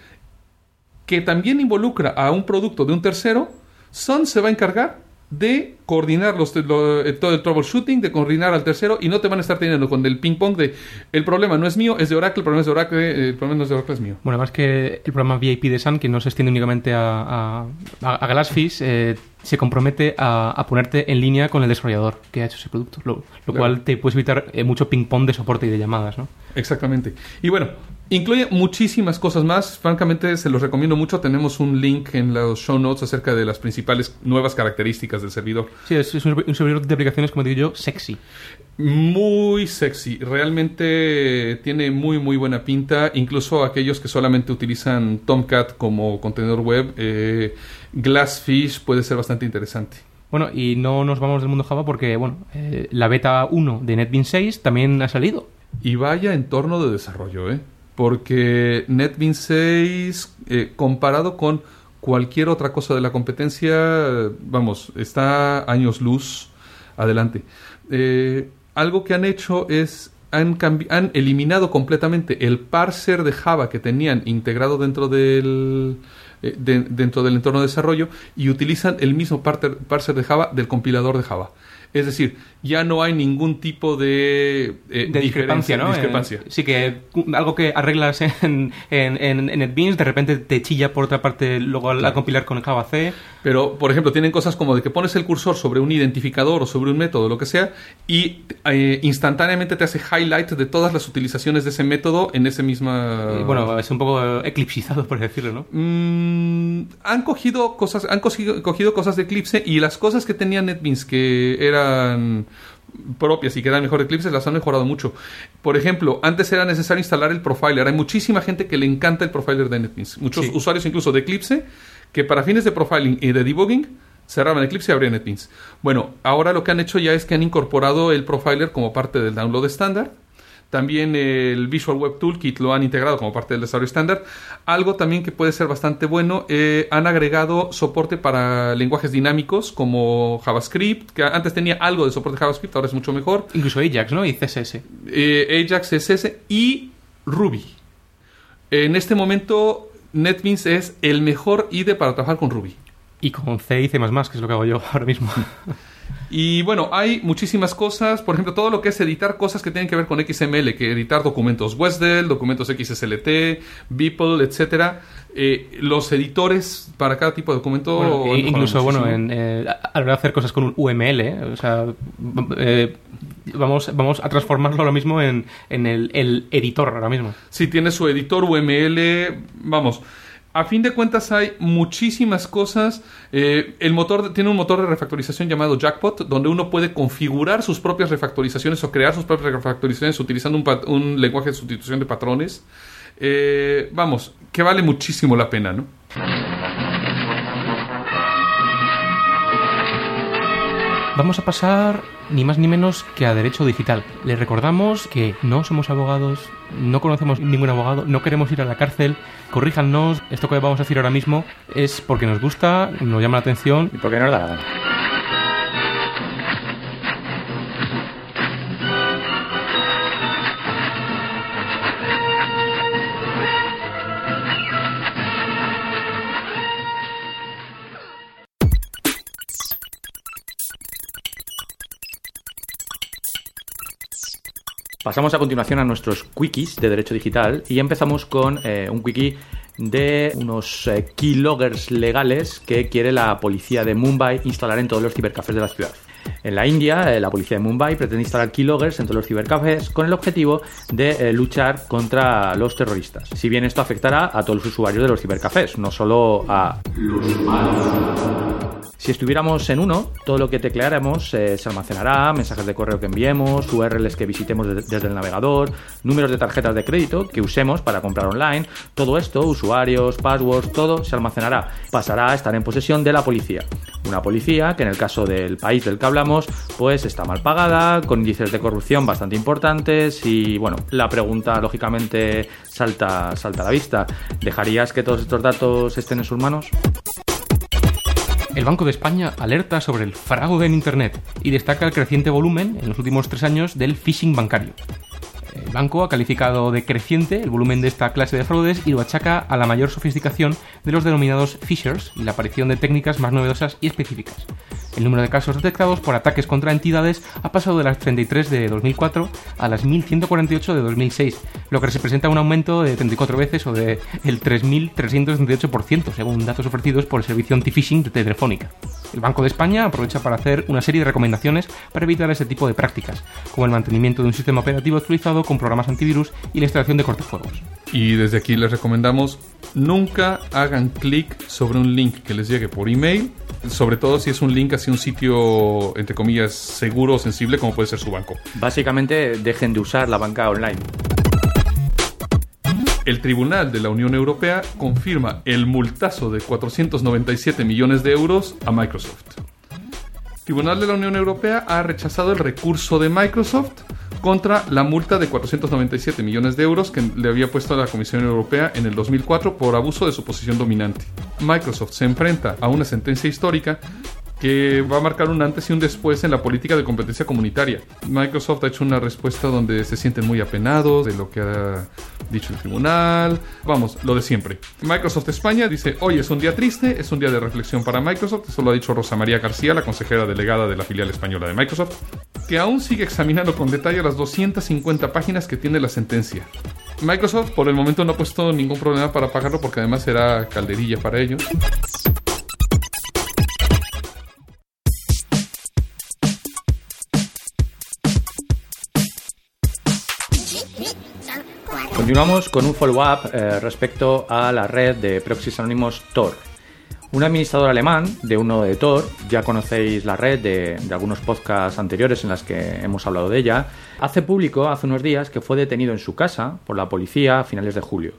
que también involucra a un producto de un tercero, Sun se va a encargar de coordinar los, lo- eh, todo el troubleshooting, de coordinar al tercero y no te van a estar teniendo con el ping pong de el problema no es mío, es de Oracle, el problema es de Oracle, eh, el problema no es de Oracle, es mío. Bueno, además que el programa VIP de Sun, que no se extiende únicamente a, a, Glassfish, eh, se compromete a, a ponerte en línea con el desarrollador que ha hecho ese producto, lo, lo Claro. cual te puedes evitar eh, mucho ping-pong de soporte y de llamadas, ¿no? Exactamente. Y bueno, incluye muchísimas cosas más. Francamente, se los recomiendo mucho. Tenemos un link en los show notes acerca de las principales nuevas características del servidor. Sí, es, un servidor de aplicaciones, como digo yo, sexy. Muy sexy, realmente tiene muy muy buena pinta, incluso aquellos que solamente utilizan Tomcat como contenedor web, eh, Glassfish puede ser bastante interesante. Bueno, y no nos vamos del mundo Java porque, bueno, eh, la beta 1 de NetBeans 6 también ha salido. Y vaya entorno de desarrollo, ¿eh? Porque NetBeans 6, eh, comparado con cualquier otra cosa de la competencia, vamos, está años luz adelante. Eh, algo que han hecho es, han, han eliminado completamente el parser de Java que tenían integrado dentro del, eh, de- dentro del entorno de desarrollo y utilizan el mismo parter- parser de Java del compilador de Java. Es decir, ya no hay ningún tipo de, eh, de discrepancia, ¿no? discrepancia. Sí, que algo que arreglas en, en, en, en NetBeans de repente te chilla por otra parte luego al, compilar con el Java C. Pero, por ejemplo, tienen cosas como de que pones el cursor sobre un identificador o sobre un método, lo que sea, y eh, instantáneamente te hace highlight de todas las utilizaciones de ese método en ese misma... Eh, bueno, es un poco eclipsizado, por decirlo, ¿no? Mm, han cogido cosas, han cogido, cogido cosas de Eclipse y las cosas que tenía NetBeans que eran propias y que eran mejor de Eclipse las han mejorado mucho. Por ejemplo, antes era necesario instalar el profiler. Hay muchísima gente que le encanta el profiler de NetBeans. Muchos Sí. usuarios incluso de Eclipse que para fines de profiling y de debugging cerraban Eclipse y abrían NetBeans. Bueno, ahora lo que han hecho ya es que han incorporado el profiler como parte del download estándar. También el Visual Web Toolkit lo han integrado como parte del desarrollo estándar. Algo también que puede ser bastante bueno, eh, han agregado soporte para lenguajes dinámicos como JavaScript, que antes tenía algo de soporte de JavaScript, ahora es mucho mejor. Incluso Ajax, ¿no? Y CSS. Eh, Ajax, CSS y Ruby. En este momento, NetBeans es el mejor IDE para trabajar con Ruby. Y con C y C++, que es lo que hago yo ahora mismo. Y bueno, hay muchísimas cosas, por ejemplo, todo lo que es editar cosas que tienen que ver con XML, que editar documentos WESDEL, documentos XSLT, Beeple, etcétera. Eh, los editores para cada tipo de documento. Bueno, e- incluso, bueno, en, eh, a la hora de hacer cosas con un UML, ¿eh? o sea, eh, vamos, vamos a transformarlo ahora mismo en, en el, el editor ahora mismo. Si tiene su editor UML, vamos. A fin de cuentas hay muchísimas cosas. Eh, el motor tiene un motor de refactorización llamado Jackpot, donde uno puede configurar sus propias refactorizaciones o crear sus propias refactorizaciones utilizando un, lenguaje de sustitución de patrones. Eh, vamos, que vale muchísimo la pena, ¿no? Vamos a pasar ni más ni menos que a derecho digital. Les recordamos que no somos abogados, no conocemos ningún abogado, no queremos ir a la cárcel. Corríjanos, esto que vamos a decir ahora mismo es porque nos gusta, nos llama la atención ¿Y por qué no nos da la gana? Pasamos a continuación a nuestros quickies de derecho digital y empezamos con eh, un quickie de unos eh, keyloggers legales que quiere la policía de Mumbai instalar en todos los cibercafés de la ciudad. En la India, eh, la policía de Mumbai pretende instalar keyloggers en todos los cibercafés con el objetivo de eh, luchar contra los terroristas. Si bien esto afectará a todos los usuarios de los cibercafés, no solo a los humanos. Si estuviéramos en uno, todo lo que tecleáramos eh, se almacenará, mensajes de correo que enviemos, URLs que visitemos desde el navegador, números de tarjetas de crédito que usemos para comprar online, todo esto, usuarios, passwords, todo se almacenará. Pasará a estar en posesión de la policía. Una policía que en el caso del país del que hablamos, pues está mal pagada, con índices de corrupción bastante importantes y bueno, la pregunta lógicamente salta, salta a la vista. ¿Dejarías que todos estos datos estén en sus manos? El Banco de España alerta sobre el fraude en Internet y destaca el creciente volumen en los últimos tres años del phishing bancario. El banco ha calificado de creciente el volumen de esta clase de fraudes y lo achaca a la mayor sofisticación de los denominados phishers y la aparición de técnicas más novedosas y específicas. El número de casos detectados por ataques contra entidades ha pasado de las 33 de 2004 a las 1148 de 2006, lo que representa un aumento de 34 veces o de el 3338% según datos ofrecidos por el servicio anti-phishing de Telefónica. El Banco de España aprovecha para hacer una serie de recomendaciones para evitar ese tipo de prácticas, como el mantenimiento de un sistema operativo actualizado con programas antivirus y la instalación de cortafuegos. Y desde aquí les recomendamos nunca hagan clic sobre un link que les llegue por email, sobre todo si es un link hacia un sitio, entre comillas, seguro o sensible como puede ser su banco. Básicamente dejen de usar la banca online. El Tribunal de la Unión Europea confirma el multazo de 497 millones de euros a Microsoft. El Tribunal de la Unión Europea ha rechazado el recurso de Microsoft contra la multa de 497 millones de euros que le había puesto a la Comisión Europea en el 2004 por abuso de su posición dominante. Microsoft se enfrenta a una sentencia histórica que va a marcar un antes y un después en la política de competencia comunitaria. Microsoft ha hecho una respuesta donde se sienten muy apenados de lo que ha dicho el tribunal. Vamos, lo de siempre. Microsoft España dice, hoy es un día triste, es un día de reflexión para Microsoft, eso lo ha dicho Rosa María García, la consejera delegada de la filial española de Microsoft, que aún sigue examinando con detalle las 250 páginas que tiene la sentencia. Microsoft por el momento no ha puesto ningún problema para pagarlo porque además será calderilla para ellos. Continuamos con un follow-up eh, respecto a la red de proxies anónimos Tor. Un administrador alemán de uno de Tor, ya conocéis la red de, de algunos podcasts anteriores en las que hemos hablado de ella, hace público hace unos días que fue detenido en su casa por la policía a finales de julio.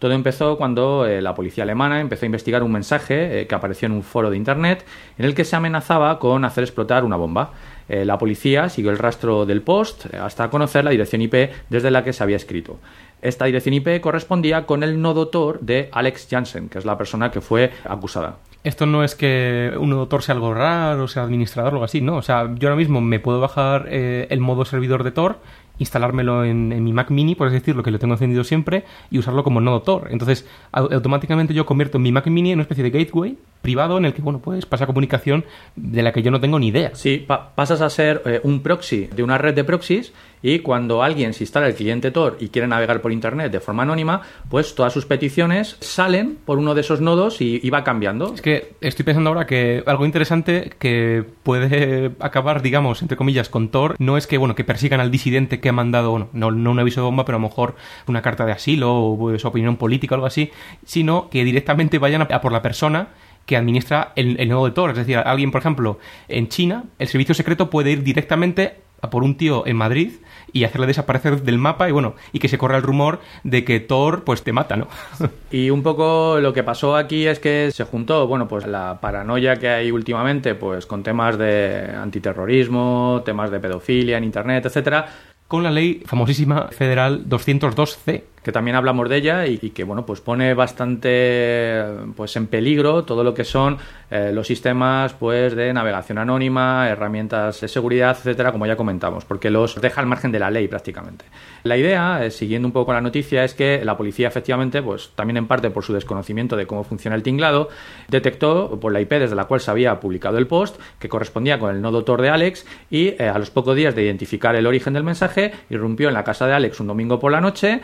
Todo empezó cuando eh, la policía alemana empezó a investigar un mensaje eh, que apareció en un foro de internet en el que se amenazaba con hacer explotar una bomba. Eh, la policía siguió el rastro del post eh, hasta conocer la dirección IP desde la que se había escrito. Esta dirección IP correspondía con el nodo Tor de Alex Jansen, que es la persona que fue acusada. Esto no es que un nodo sea algo raro, sea administrador o algo así, ¿no? O sea, yo ahora mismo me puedo bajar eh, el modo servidor de Tor, instalármelo en, en, mi Mac mini, por así decirlo, que lo tengo encendido siempre, y usarlo como nodo Tor. Entonces, automáticamente yo convierto mi Mac mini en una especie de gateway privado en el que, bueno, pues pasa comunicación de la que yo no tengo ni idea. Sí, pa pasas a ser eh, un proxy de una red de proxies y cuando alguien se instala el cliente Tor y quiere navegar por Internet de forma anónima, pues todas sus peticiones salen por uno de esos nodos y, va cambiando. Es que estoy pensando ahora que algo interesante que puede acabar, digamos, entre comillas, con Tor, no es que, bueno, que persigan al disidente que ha mandado, no, no un aviso de bomba, pero a lo mejor una carta de asilo o su opinión política o algo así, sino que directamente vayan a, a por la persona que administra el, el, nodo de Tor. Es decir, alguien, por ejemplo, en China, el servicio secreto puede ir directamente a por un tío en Madrid y hacerle desaparecer del mapa y bueno, y que se corra el rumor de que Thor pues te mata, ¿no? y un poco lo que pasó aquí es que se juntó, bueno, pues la paranoia que hay últimamente pues con temas de antiterrorismo, temas de pedofilia en internet, etcétera, con la ley famosísima federal 202C, que también hablamos de ella y, que bueno pues pone bastante pues en peligro todo lo que son eh, los sistemas pues de navegación anónima, herramientas de seguridad, etcétera, como ya comentamos, porque los deja al margen de la ley prácticamente. La idea, eh, siguiendo un poco la noticia, es que la policía efectivamente, pues también en parte por su desconocimiento de cómo funciona el tinglado, detectó por la IP desde la cual se había publicado el post que correspondía con el nodo Tor de Alex y eh, a los pocos días de identificar el origen del mensaje, irrumpió en la casa de Alex un domingo por la noche,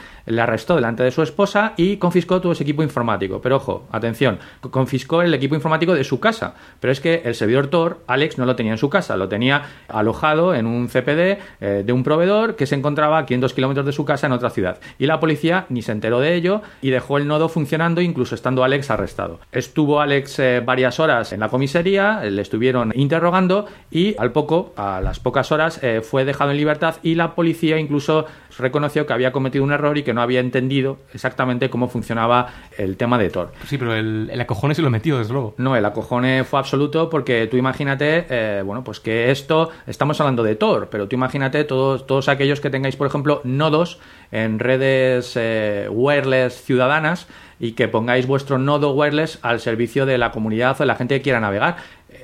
arrestó delante de su esposa y confiscó todo ese equipo informático. Pero ojo, atención, confiscó el equipo informático de su casa. Pero es que el servidor Tor, Alex no lo tenía en su casa, lo tenía alojado en un CPD eh, de un proveedor que se encontraba a 500 kilómetros de su casa en otra ciudad. Y la policía ni se enteró de ello y dejó el nodo funcionando, incluso estando Alex arrestado. Estuvo Alex eh, varias horas en la comisaría, le estuvieron interrogando y al poco, a las pocas horas, eh, fue dejado en libertad y la policía incluso reconoció que había cometido un error y que no había entendido exactamente cómo funcionaba el tema de Tor. Sí, pero el, el acojone se lo metió, desde luego. No, el acojone fue absoluto porque tú imagínate, eh, bueno, pues que esto, estamos hablando de Tor, pero tú imagínate todos, todos aquellos que tengáis, por ejemplo, nodos en redes eh, wireless ciudadanas y que pongáis vuestro nodo wireless al servicio de la comunidad o de la gente que quiera navegar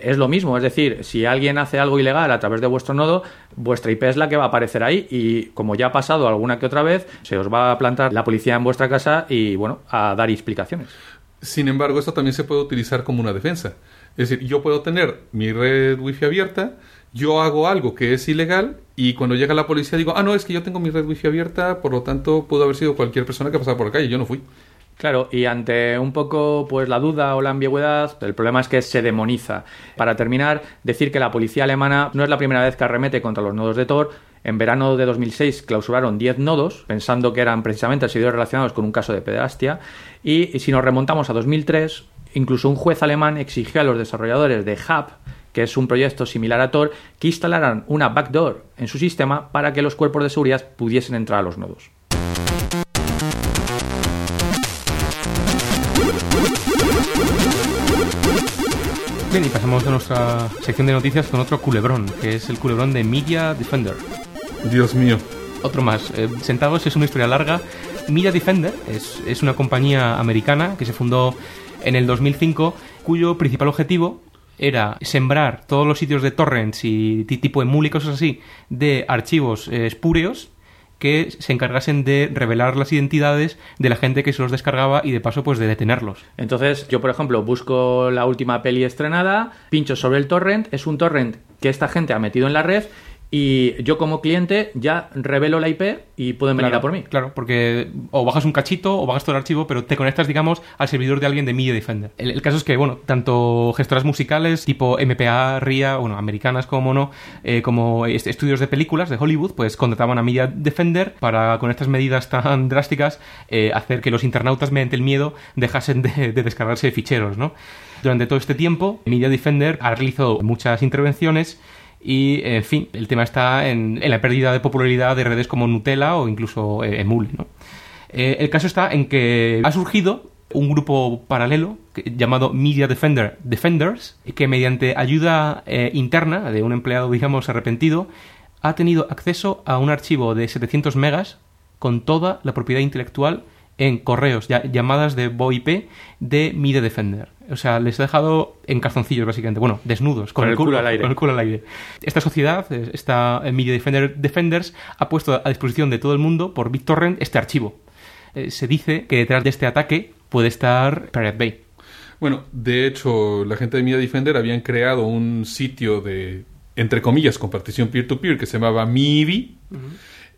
es lo mismo, es decir, si alguien hace algo ilegal a través de vuestro nodo, vuestra IP es la que va a aparecer ahí y como ya ha pasado alguna que otra vez, se os va a plantar la policía en vuestra casa y bueno, a dar explicaciones. Sin embargo, esto también se puede utilizar como una defensa. Es decir, yo puedo tener mi red wifi abierta, yo hago algo que es ilegal y cuando llega la policía digo, ah, no, es que yo tengo mi red wifi abierta, por lo tanto pudo haber sido cualquier persona que pasaba por la calle, yo no fui. Claro, y ante un poco pues la duda o la ambigüedad, el problema es que se demoniza. Para terminar, decir que la policía alemana no es la primera vez que arremete contra los nodos de Tor. En verano de 2006 clausuraron 10 nodos, pensando que eran precisamente servidores relacionados con un caso de pederastia. Y, y si nos remontamos a 2003, incluso un juez alemán exigió a los desarrolladores de Hub que es un proyecto similar a Tor, que instalaran una backdoor en su sistema para que los cuerpos de seguridad pudiesen entrar a los nodos. Bien, y pasamos a nuestra sección de noticias con otro culebrón, que es el culebrón de Media Defender. Dios mío. Otro más. Eh, Sentados es una historia larga. Media Defender es, es una compañía americana que se fundó en el 2005, cuyo principal objetivo era sembrar todos los sitios de torrents y ti- tipo emule y cosas así de archivos eh, espúreos que se encargasen de revelar las identidades de la gente que se los descargaba y de paso pues de detenerlos. Entonces, yo, por ejemplo, busco la última peli estrenada, pincho sobre el torrent, es un torrent que esta gente ha metido en la red y yo como cliente ya revelo la IP y pueden venir Claro, a por mí. Claro, porque o bajas un cachito o bajas todo el archivo, pero te conectas, digamos, al servidor de alguien de Media Defender. El, el caso es que, bueno, tanto gestoras musicales tipo MPA, RIA, bueno, americanas como no, eh, como est- estudios de películas de Hollywood, pues contrataban a Media Defender para, con estas medidas tan drásticas, eh, hacer que los internautas, mediante el miedo, dejasen de, de descargarse ficheros, ¿no? Durante todo este tiempo, Media Defender ha realizado muchas intervenciones y, en fin, el tema está en, la pérdida de popularidad de redes como Nutella o incluso eh, Emule. Eh, el caso está en que ha surgido un grupo paralelo llamado Media Defender Defenders, que mediante ayuda eh, interna de un empleado, digamos, arrepentido, ha tenido acceso a un archivo de 700 megas con toda la propiedad intelectual en correos, ya- llamadas de VoIP de Media Defender. O sea, les ha dejado en calzoncillos, básicamente. Bueno, desnudos, con, Con el culo al aire. con el culo al aire. Esta sociedad, esta eh, Media Defender Defenders, ha puesto a disposición de todo el mundo por BitTorrent este archivo. Eh, se dice que detrás de este ataque puede estar Pirate Bay. Bueno, de hecho, la gente de Media Defender habían creado un sitio de, entre comillas, compartición peer-to-peer que se llamaba Miivi.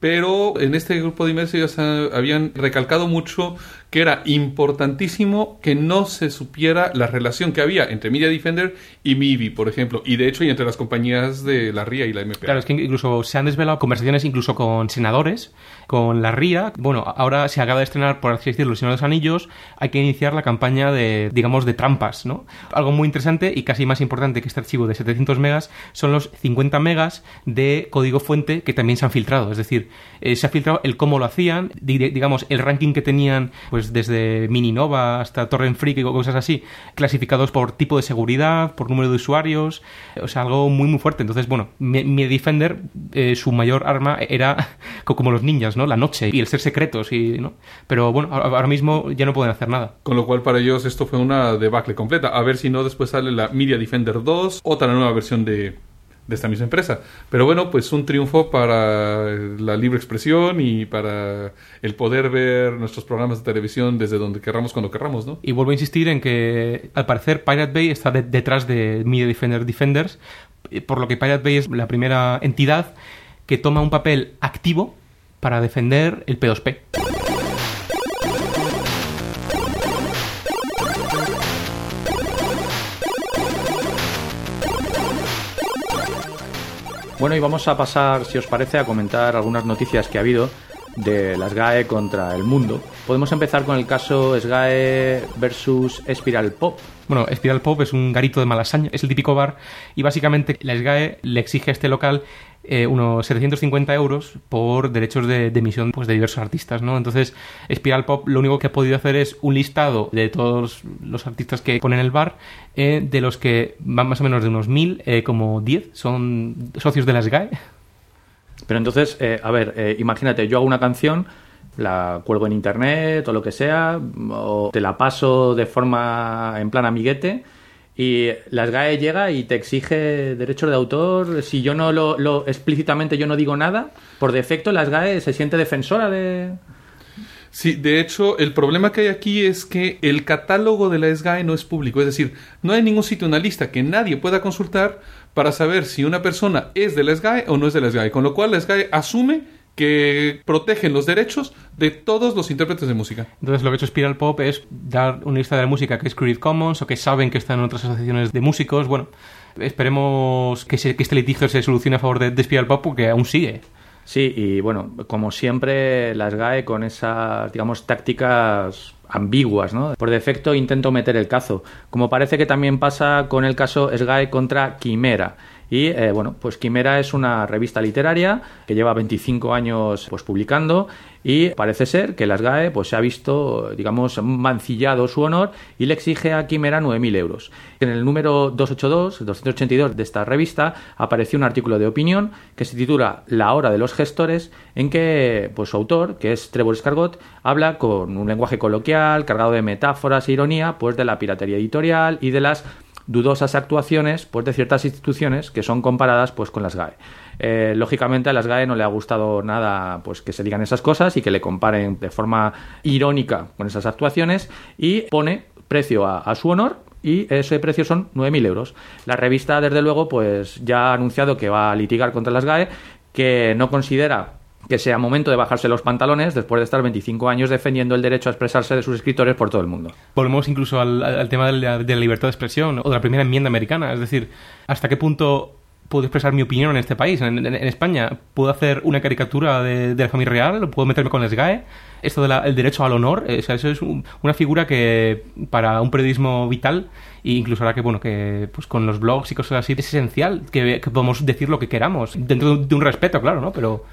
Pero en este grupo de ah, habían recalcado mucho que era importantísimo que no se supiera la relación que había entre Media Defender y Miivi, por ejemplo. Y de hecho, y entre las compañías de la RIA y la MPA. Claro, es que incluso se han desvelado conversaciones incluso con senadores, con la RIA. Bueno, ahora se acaba de estrenar, por así decirlo, Señor de los Anillos. Hay que iniciar la campaña de, digamos, de trampas, ¿no? Algo muy interesante y casi más importante que este archivo de 700 megas son los 50 megas de código fuente que también se han filtrado. Es decir, eh, se ha filtrado el cómo lo hacían, di- digamos, el ranking que tenían pues pues desde Mininova hasta Torrent Freak y cosas así, clasificados por tipo de seguridad, por número de usuarios, o sea, algo muy muy fuerte. Entonces, bueno, mi, Defender, eh, su mayor arma era como los ninjas, ¿no? La noche y el ser secretos, y, ¿no? Pero bueno, ahora mismo ya no pueden hacer nada. Con lo cual para ellos esto fue una debacle completa. A ver si no después sale la Media Defender 2, otra nueva versión de de esta misma empresa. Pero bueno, pues un triunfo para la libre expresión y para el poder ver nuestros programas de televisión desde donde querramos cuando querramos, ¿no? Y vuelvo a insistir en que al parecer Pirate Bay está detrás de Media Defender Defenders, eh, por lo que Pirate Bay es la primera entidad que toma un papel activo para defender el P2P. Bueno, y vamos a pasar, si os parece, a comentar algunas noticias que ha habido de las GAE contra el mundo. Podemos empezar con el caso SGAE versus Spiral Pop. Bueno, Spiral Pop es un garito de malasaña, es el típico bar y básicamente la SGAE le exige a este local eh, unos 750 euros por derechos de, emisión pues, de diversos artistas, ¿no? Entonces, Spiral Pop lo único que ha podido hacer es un listado de todos los artistas que ponen el bar, eh, de los que van más o menos de unos 1000, eh, como 10 son socios de la SGAE. Pero entonces, a ver, imagínate, yo hago una canción la cuelgo en internet o lo que sea, o te la paso de forma en plan amiguete y las GAE llega y te exige derechos de autor. Si yo no lo, lo explícitamente yo no digo nada, por defecto las GAE se siente defensora de... Sí, de hecho, el problema que hay aquí es que el catálogo de la SGAE no es público, es decir, no hay ningún sitio, una lista que nadie pueda consultar para saber si una persona es de la SGAE o no es de la SGAE, con lo cual la SGAE asume que protegen los derechos de todos los intérpretes de música. Entonces lo que ha hecho Spiral Pop es dar una lista de la música que es Creative Commons o que saben que están en otras asociaciones de músicos. Bueno, esperemos que, este litigio se solucione a favor de, de Spiral Pop porque aún sigue. Sí, y bueno, como siempre las GAE con esas, digamos, tácticas ambiguas, ¿no? Por defecto intento meter el cazo, como parece que también pasa con el caso SGAE contra Quimera. Y eh, bueno, pues Quimera es una revista literaria que lleva 25 años pues publicando y parece ser que las GAE pues se ha visto, digamos, mancillado su honor y le exige a Quimera 9.000 euros. En el número 282, 282 de esta revista apareció un artículo de opinión que se titula La hora de los gestores, en que pues su autor, que es Trevor Escargot, habla con un lenguaje coloquial, cargado de metáforas e ironía, pues de la piratería editorial y de las dudosas actuaciones pues, de ciertas instituciones que son comparadas pues, con las GAE. Eh, lógicamente a las GAE no le ha gustado nada pues, que se digan esas cosas y que le comparen de forma irónica con esas actuaciones y pone precio a, su honor y ese precio son 9.000 euros. La revista, desde luego, pues ya ha anunciado que va a litigar contra las GAE, que no considera que sea momento de bajarse los pantalones después de estar 25 años defendiendo el derecho a expresarse de sus escritores por todo el mundo. Volvemos incluso al, tema de la, libertad de expresión o de la primera enmienda americana, es decir, hasta qué punto puedo expresar mi opinión en este país, en, España. ¿Puedo hacer una caricatura de, la familia real? ¿Puedo meterme con el SGAE? Esto del derecho al honor, eso es una figura que para un periodismo vital e incluso ahora que bueno que pues con los blogs y cosas así es esencial que, que podamos decir lo que queramos dentro de un respeto claro no pero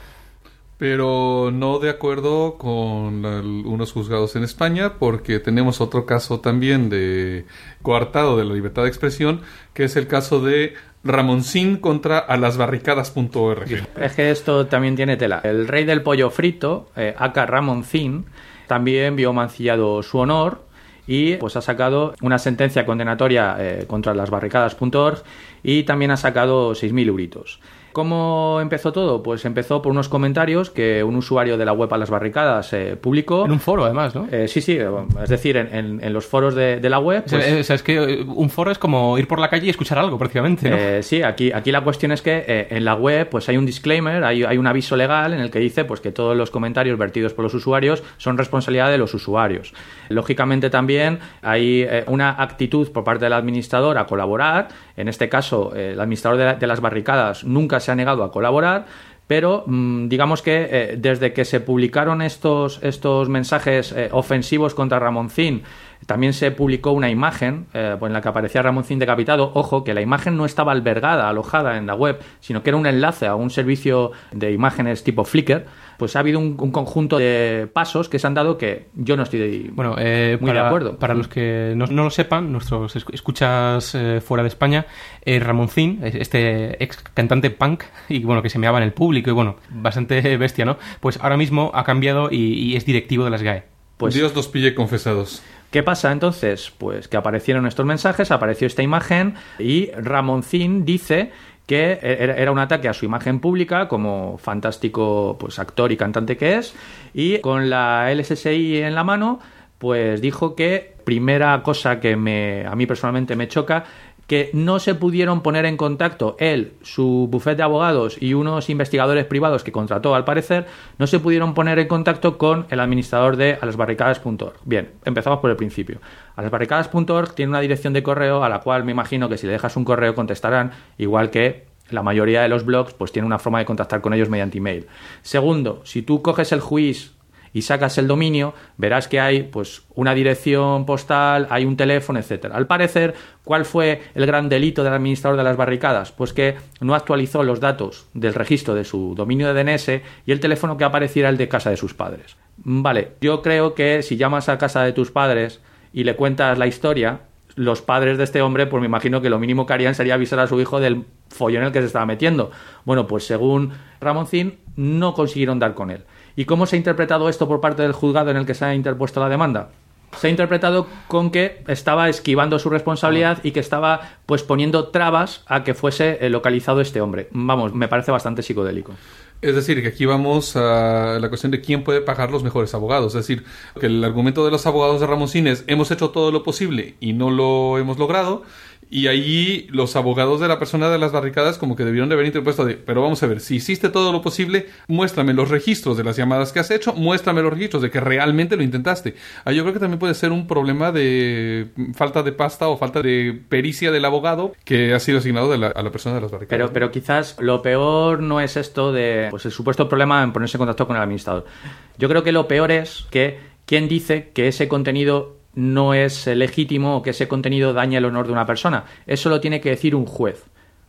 pero no de acuerdo con unos juzgados en España, porque tenemos otro caso también de coartado de la libertad de expresión, que es el caso de Ramoncín contra alasbarricadas.org. Es que esto también tiene tela. El rey del pollo frito, eh, Aka Ramoncín, también vio mancillado su honor y pues ha sacado una sentencia condenatoria eh, contra lasbarricadas.org y también ha sacado 6.000 euritos. ¿Cómo empezó todo? Pues empezó por unos comentarios que un usuario de la web a las barricadas eh, publicó. En un foro, además, ¿no? Eh, sí, sí, es decir, en, los foros de, la web. Pues o, sea, es que un foro es como ir por la calle y escuchar algo, prácticamente. ¿no? Eh, sí, aquí, aquí la cuestión es que en la web pues hay un disclaimer, hay, hay un aviso legal en el que dice pues que todos los comentarios vertidos por los usuarios son responsabilidad de los usuarios. Lógicamente también hay una actitud por parte del administrador a colaborar. En este caso, el administrador de, de las barricadas nunca se ha negado a colaborar, pero mm, digamos que eh, desde que se publicaron estos, estos mensajes eh, ofensivos contra Ramoncín, También se publicó una imagen eh, en la que aparecía Ramoncín decapitado. Ojo, que la imagen no estaba albergada, alojada en la web, sino que era un enlace a un servicio de imágenes tipo Flickr. Pues ha habido un, un conjunto de pasos que se han dado que yo no estoy Bueno, eh, muy para, de acuerdo. Para los que no, no lo sepan, nuestros esc- escuchas eh, fuera de España, eh, Ramoncín, es- este ex cantante punk, y bueno, que se meaba en el público, y bueno, bastante bestia, ¿no? Pues ahora mismo ha cambiado y, y es directivo de las GAE. Pues Dios los pille confesados. ¿Qué pasa entonces? Pues que aparecieron estos mensajes, apareció esta imagen y Ramoncín dice que era un ataque a su imagen pública como fantástico pues actor y cantante que es y con la LSSI en la mano pues dijo que primera cosa que me a mí personalmente me choca que no se pudieron poner en contacto él, su bufete de abogados y unos investigadores privados que contrató al parecer, no se pudieron poner en contacto con el administrador de alasbarricadas.org. Bien, empezamos por el principio. Alasbarricadas.org tiene una dirección de correo a la cual me imagino que si le dejas un correo contestarán, igual que la mayoría de los blogs pues tiene una forma de contactar con ellos mediante email. Segundo, si tú coges el juiz y sacas el dominio, verás que hay pues una dirección postal, hay un teléfono, etcétera. Al parecer, ¿cuál fue el gran delito del administrador de las barricadas? Pues que no actualizó los datos del registro de su dominio de DNS y el teléfono que apareciera el de casa de sus padres. Vale, yo creo que si llamas a casa de tus padres y le cuentas la historia, los padres de este hombre, pues me imagino que lo mínimo que harían sería avisar a su hijo del follón en el que se estaba metiendo. Bueno, pues según Ramoncín, no consiguieron dar con él. ¿Y cómo se ha interpretado esto por parte del juzgado en el que se ha interpuesto la demanda? Se ha interpretado con que estaba esquivando su responsabilidad y que estaba pues poniendo trabas a que fuese eh, localizado este hombre. Vamos, me parece bastante psicodélico. Es decir, que aquí vamos a la cuestión de quién puede pagar los mejores abogados. Es decir, que el argumento de los abogados de Ramoncín es hemos hecho todo lo posible y no lo hemos logrado. Y allí los abogados de la persona de las barricadas como que debieron de haber interpuesto de, pero vamos a ver, si hiciste todo lo posible, muéstrame los registros de las llamadas que has hecho, muéstrame los registros de que realmente lo intentaste. Ah, yo creo que también puede ser un problema de falta de pasta o falta de pericia del abogado que ha sido asignado de a la persona de las barricadas. Pero, pero quizás lo peor no es esto de pues el supuesto problema en ponerse en contacto con el administrador. Yo creo que lo peor es que quien dice que ese contenido no es legítimo que ese contenido daña el honor de una persona. Eso lo tiene que decir un juez.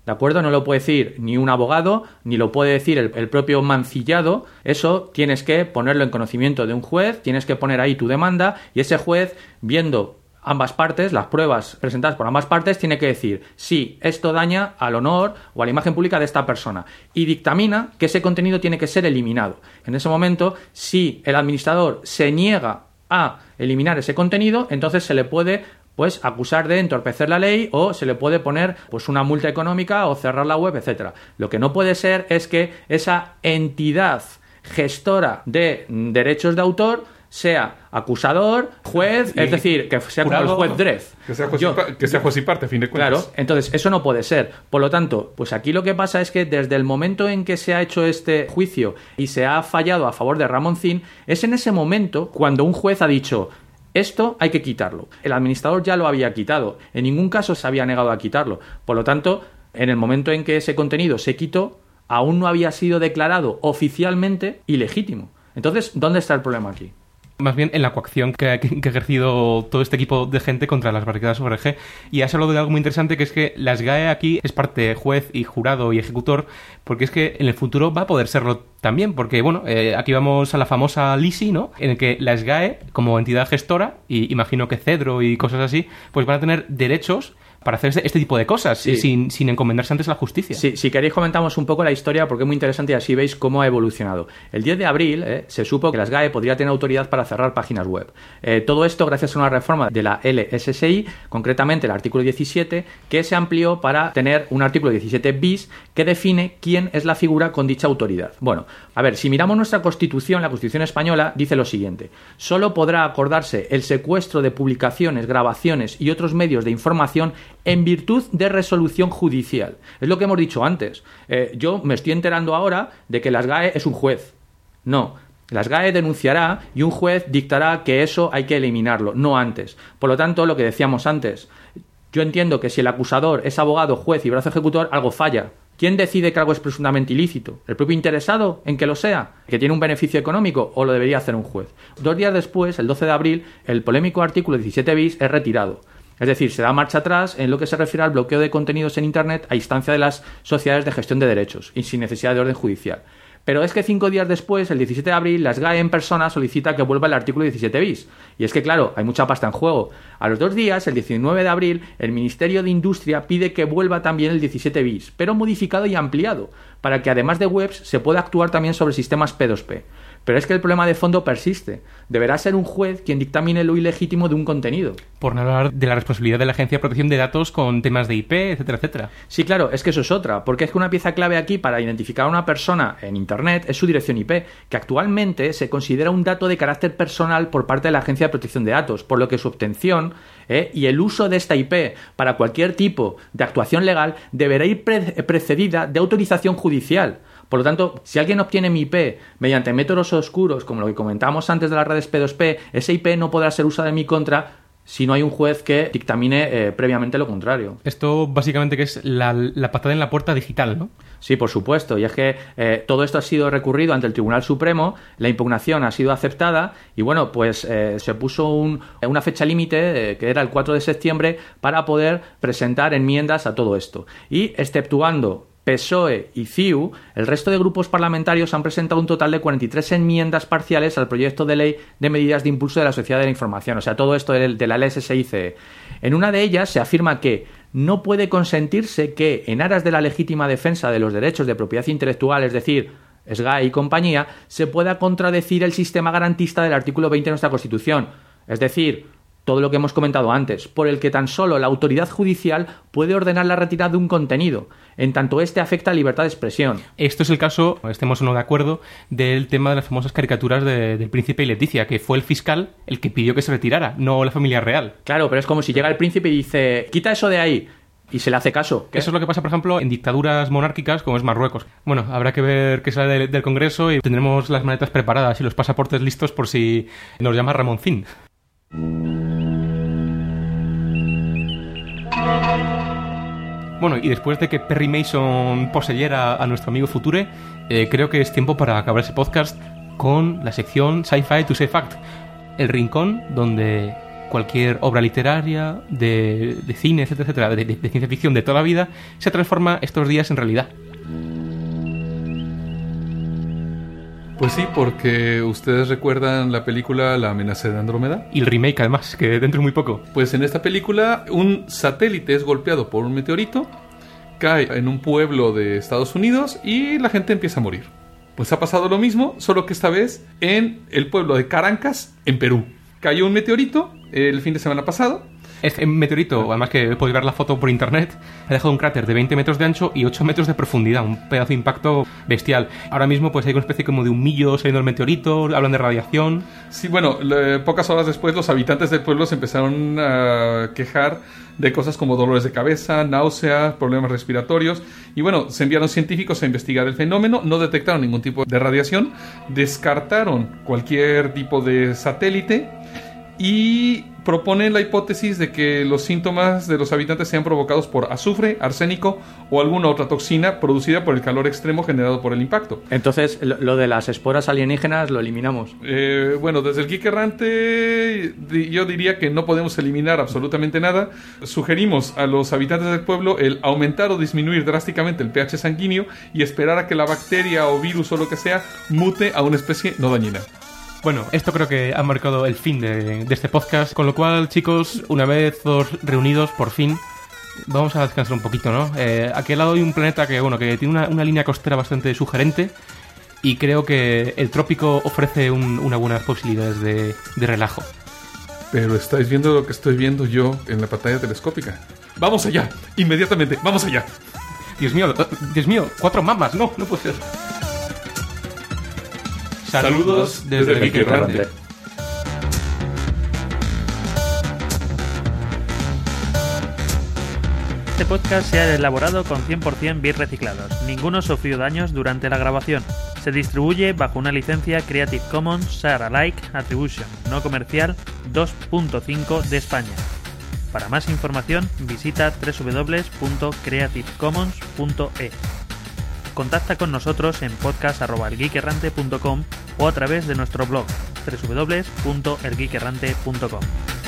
¿De acuerdo? No lo puede decir ni un abogado, ni lo puede decir el, el propio mancillado. Eso tienes que ponerlo en conocimiento de un juez, tienes que poner ahí tu demanda y ese juez, viendo ambas partes, las pruebas presentadas por ambas partes, tiene que decir si esto daña al honor o a la imagen pública de esta persona y dictamina que ese contenido tiene que ser eliminado. En ese momento, si el administrador se niega a eliminar ese contenido, entonces se le puede pues acusar de entorpecer la ley o se le puede poner pues una multa económica o cerrar la web, etcétera. Lo que no puede ser es que esa entidad gestora de derechos de autor sea acusador, juez, es decir, que sea como el juez Drez. Que sea juez, Yo- y, pa- que sea juez y parte, a fin de cuentas. Claro, entonces eso no puede ser. Por lo tanto, pues aquí lo que pasa es que desde el momento en que se ha hecho este juicio y se ha fallado a favor de Ramoncín, es en ese momento cuando un juez ha dicho esto hay que quitarlo. El administrador ya lo había quitado. En ningún caso se había negado a quitarlo. Por lo tanto, en el momento en que ese contenido se quitó, aún no había sido declarado oficialmente ilegítimo. Entonces, ¿dónde está el problema aquí? Más bien en la coacción que, ha ejercido todo este equipo de gente contra las barricadas ORG. Y has hablado de algo muy interesante que es que las GAE aquí es parte juez y jurado y ejecutor, porque es que en el futuro va a poder serlo también, porque bueno, eh, aquí vamos a la famosa LISI, ¿no? En el que las GAE, como entidad gestora, y imagino que Cedro y cosas así, pues van a tener derechos para hacer este, este tipo de cosas, Sí. sin, sin encomendarse antes a la justicia. Sí, si queréis comentamos un poco la historia porque es muy interesante y así veis cómo ha evolucionado. El 10 de abril eh, se supo que las GAE podría tener autoridad para cerrar páginas web. Eh, todo esto gracias a una reforma de la LSSI, concretamente el artículo 17, que se amplió para tener un artículo 17 bis que define quién es la figura con dicha autoridad. Bueno, a ver, si miramos nuestra Constitución, la Constitución española dice lo siguiente. Solo podrá acordarse el secuestro de publicaciones, grabaciones y otros medios de información en virtud de resolución judicial. Es lo que hemos dicho antes. Eh, yo me estoy enterando ahora de que las GAE es un juez. No. Las GAE denunciará y un juez dictará que eso hay que eliminarlo, no antes. Por lo tanto, lo que decíamos antes, yo entiendo que si el acusador es abogado, juez y brazo ejecutor, algo falla. ¿quién decide que algo es presuntamente ilícito? ¿El propio interesado en que lo sea? ¿Que tiene un beneficio económico o lo debería hacer un juez? Dos días después, el 12 de abril, el polémico artículo 17 bis es retirado. Es decir, se da marcha atrás en lo que se refiere al bloqueo de contenidos en Internet a instancia de las sociedades de gestión de derechos y sin necesidad de orden judicial. Pero es que cinco días después, el 17 de abril, las GAE en persona solicita que vuelva el artículo 17 bis. Y es que, claro, hay mucha pasta en juego. A los dos días, el 19 de abril, el Ministerio de Industria pide que vuelva también el 17 bis, pero modificado y ampliado, para que además de webs se pueda actuar también sobre sistemas P2P. Pero es que el problema de fondo persiste. Deberá ser un juez quien dictamine lo ilegítimo de un contenido. Por no hablar de la responsabilidad de la Agencia de Protección de Datos con temas de IP, etcétera, etcétera. Sí, claro, es que eso es otra, porque es que una pieza clave aquí para identificar a una persona en Internet es su dirección IP, que actualmente se considera un dato de carácter personal por parte de la Agencia de Protección de Datos, por lo que su obtención ¿eh? y el uso de esta IP para cualquier tipo de actuación legal deberá ir precedida de autorización judicial. Por lo tanto, si alguien obtiene mi IP mediante métodos oscuros, como lo que comentábamos antes de las redes P2P, ese IP no podrá ser usado en mi contra si no hay un juez que dictamine eh, previamente lo contrario. Esto básicamente que es la, patada en la puerta digital, ¿no? Sí, por supuesto. Y es que eh, todo esto ha sido recurrido ante el Tribunal Supremo, la impugnación ha sido aceptada y bueno, pues eh, se puso una fecha límite, que era el 4 de septiembre, para poder presentar enmiendas a todo esto. Y exceptuando PSOE y CIU, el resto de grupos parlamentarios han presentado un total de 43 enmiendas parciales al proyecto de ley de medidas de impulso de la sociedad de la información, o sea, todo esto de la LSSICE. En una de ellas se afirma que no puede consentirse que, en aras de la legítima defensa de los derechos de propiedad intelectual, es decir, SGAE y compañía, se pueda contradecir el sistema garantista del artículo 20 de nuestra Constitución. Es decir, todo lo que hemos comentado antes, por el que tan solo la autoridad judicial puede ordenar la retirada de un contenido, en tanto este afecta a libertad de expresión. Esto es el caso, estemos o no de acuerdo, del tema de las famosas caricaturas del príncipe y Leticia, que fue el fiscal el que pidió que se retirara, no la familia real. Claro, pero es como si llega el príncipe y dice, quita eso de ahí, y se le hace caso. Eso es lo que pasa, por ejemplo, en dictaduras monárquicas como es Marruecos. Bueno, habrá que ver qué sale del, Congreso y tendremos las maletas preparadas y los pasaportes listos por si nos llama Ramoncín. Bueno, y después de que Perry Mason poseyera a nuestro amigo Future, eh, creo que es tiempo para acabar ese podcast con la sección Sci-Fi to Say Fact, el rincón donde cualquier obra literaria, de, cine, etcétera, etcétera, de, de ciencia ficción de toda la vida, se transforma estos días en realidad. Pues sí, porque ustedes recuerdan la película La amenaza de Andrómeda. Y el remake además, que dentro de muy poco. Pues en esta película un satélite es golpeado por un meteorito, cae en un pueblo de Estados Unidos y la gente empieza a morir. Pues ha pasado lo mismo, solo que esta vez en el pueblo de Carancas, en Perú. Cayó un meteorito el fin de semana pasado este meteorito, además que podéis ver la foto por internet, ha dejado un cráter de 20 metros de ancho y 8 metros de profundidad, un pedazo de impacto bestial. Ahora mismo pues hay una especie como de un millo saliendo del meteorito, hablan de radiación. Sí, bueno, pocas horas después los habitantes del pueblo se empezaron a quejar de cosas como dolores de cabeza, náuseas, problemas respiratorios. Y bueno, se enviaron científicos a investigar el fenómeno, no detectaron ningún tipo de radiación, descartaron cualquier tipo de satélite y propone la hipótesis de que los síntomas de los habitantes sean provocados por azufre, arsénico o alguna otra toxina producida por el calor extremo generado por el impacto. Entonces, lo de las esporas alienígenas lo eliminamos. Eh, bueno, desde el Geek Errante yo diría que no podemos eliminar absolutamente nada. Sugerimos a los habitantes del pueblo el aumentar o disminuir drásticamente el pH sanguíneo y esperar a que la bacteria o virus o lo que sea mute a una especie no dañina. Bueno, esto creo que ha marcado el fin de, este podcast, con lo cual, chicos, una vez todos reunidos, por fin, vamos a descansar un poquito, ¿no? Eh, aquí al lado hay un planeta que, bueno, que tiene una, línea costera bastante sugerente y creo que el trópico ofrece una buenas posibilidades de, de relajo. Pero estáis viendo lo que estoy viendo yo en la pantalla telescópica. ¡Vamos allá! ¡Inmediatamente! ¡Vamos allá! Dios mío, Dios mío, cuatro mamas, no, no puede ser. Saludos desde el Errante. Este podcast se ha elaborado con 100% bits reciclados. Ninguno sufrió daños durante la grabación. Se distribuye bajo una licencia Creative Commons Share Alike Attribution no comercial 2.5 de España. Para más información visita www.creativecommons.e. contacta con nosotros en podcast.elgeekerrante.com o a través de nuestro blog www.elgeekerrante.com.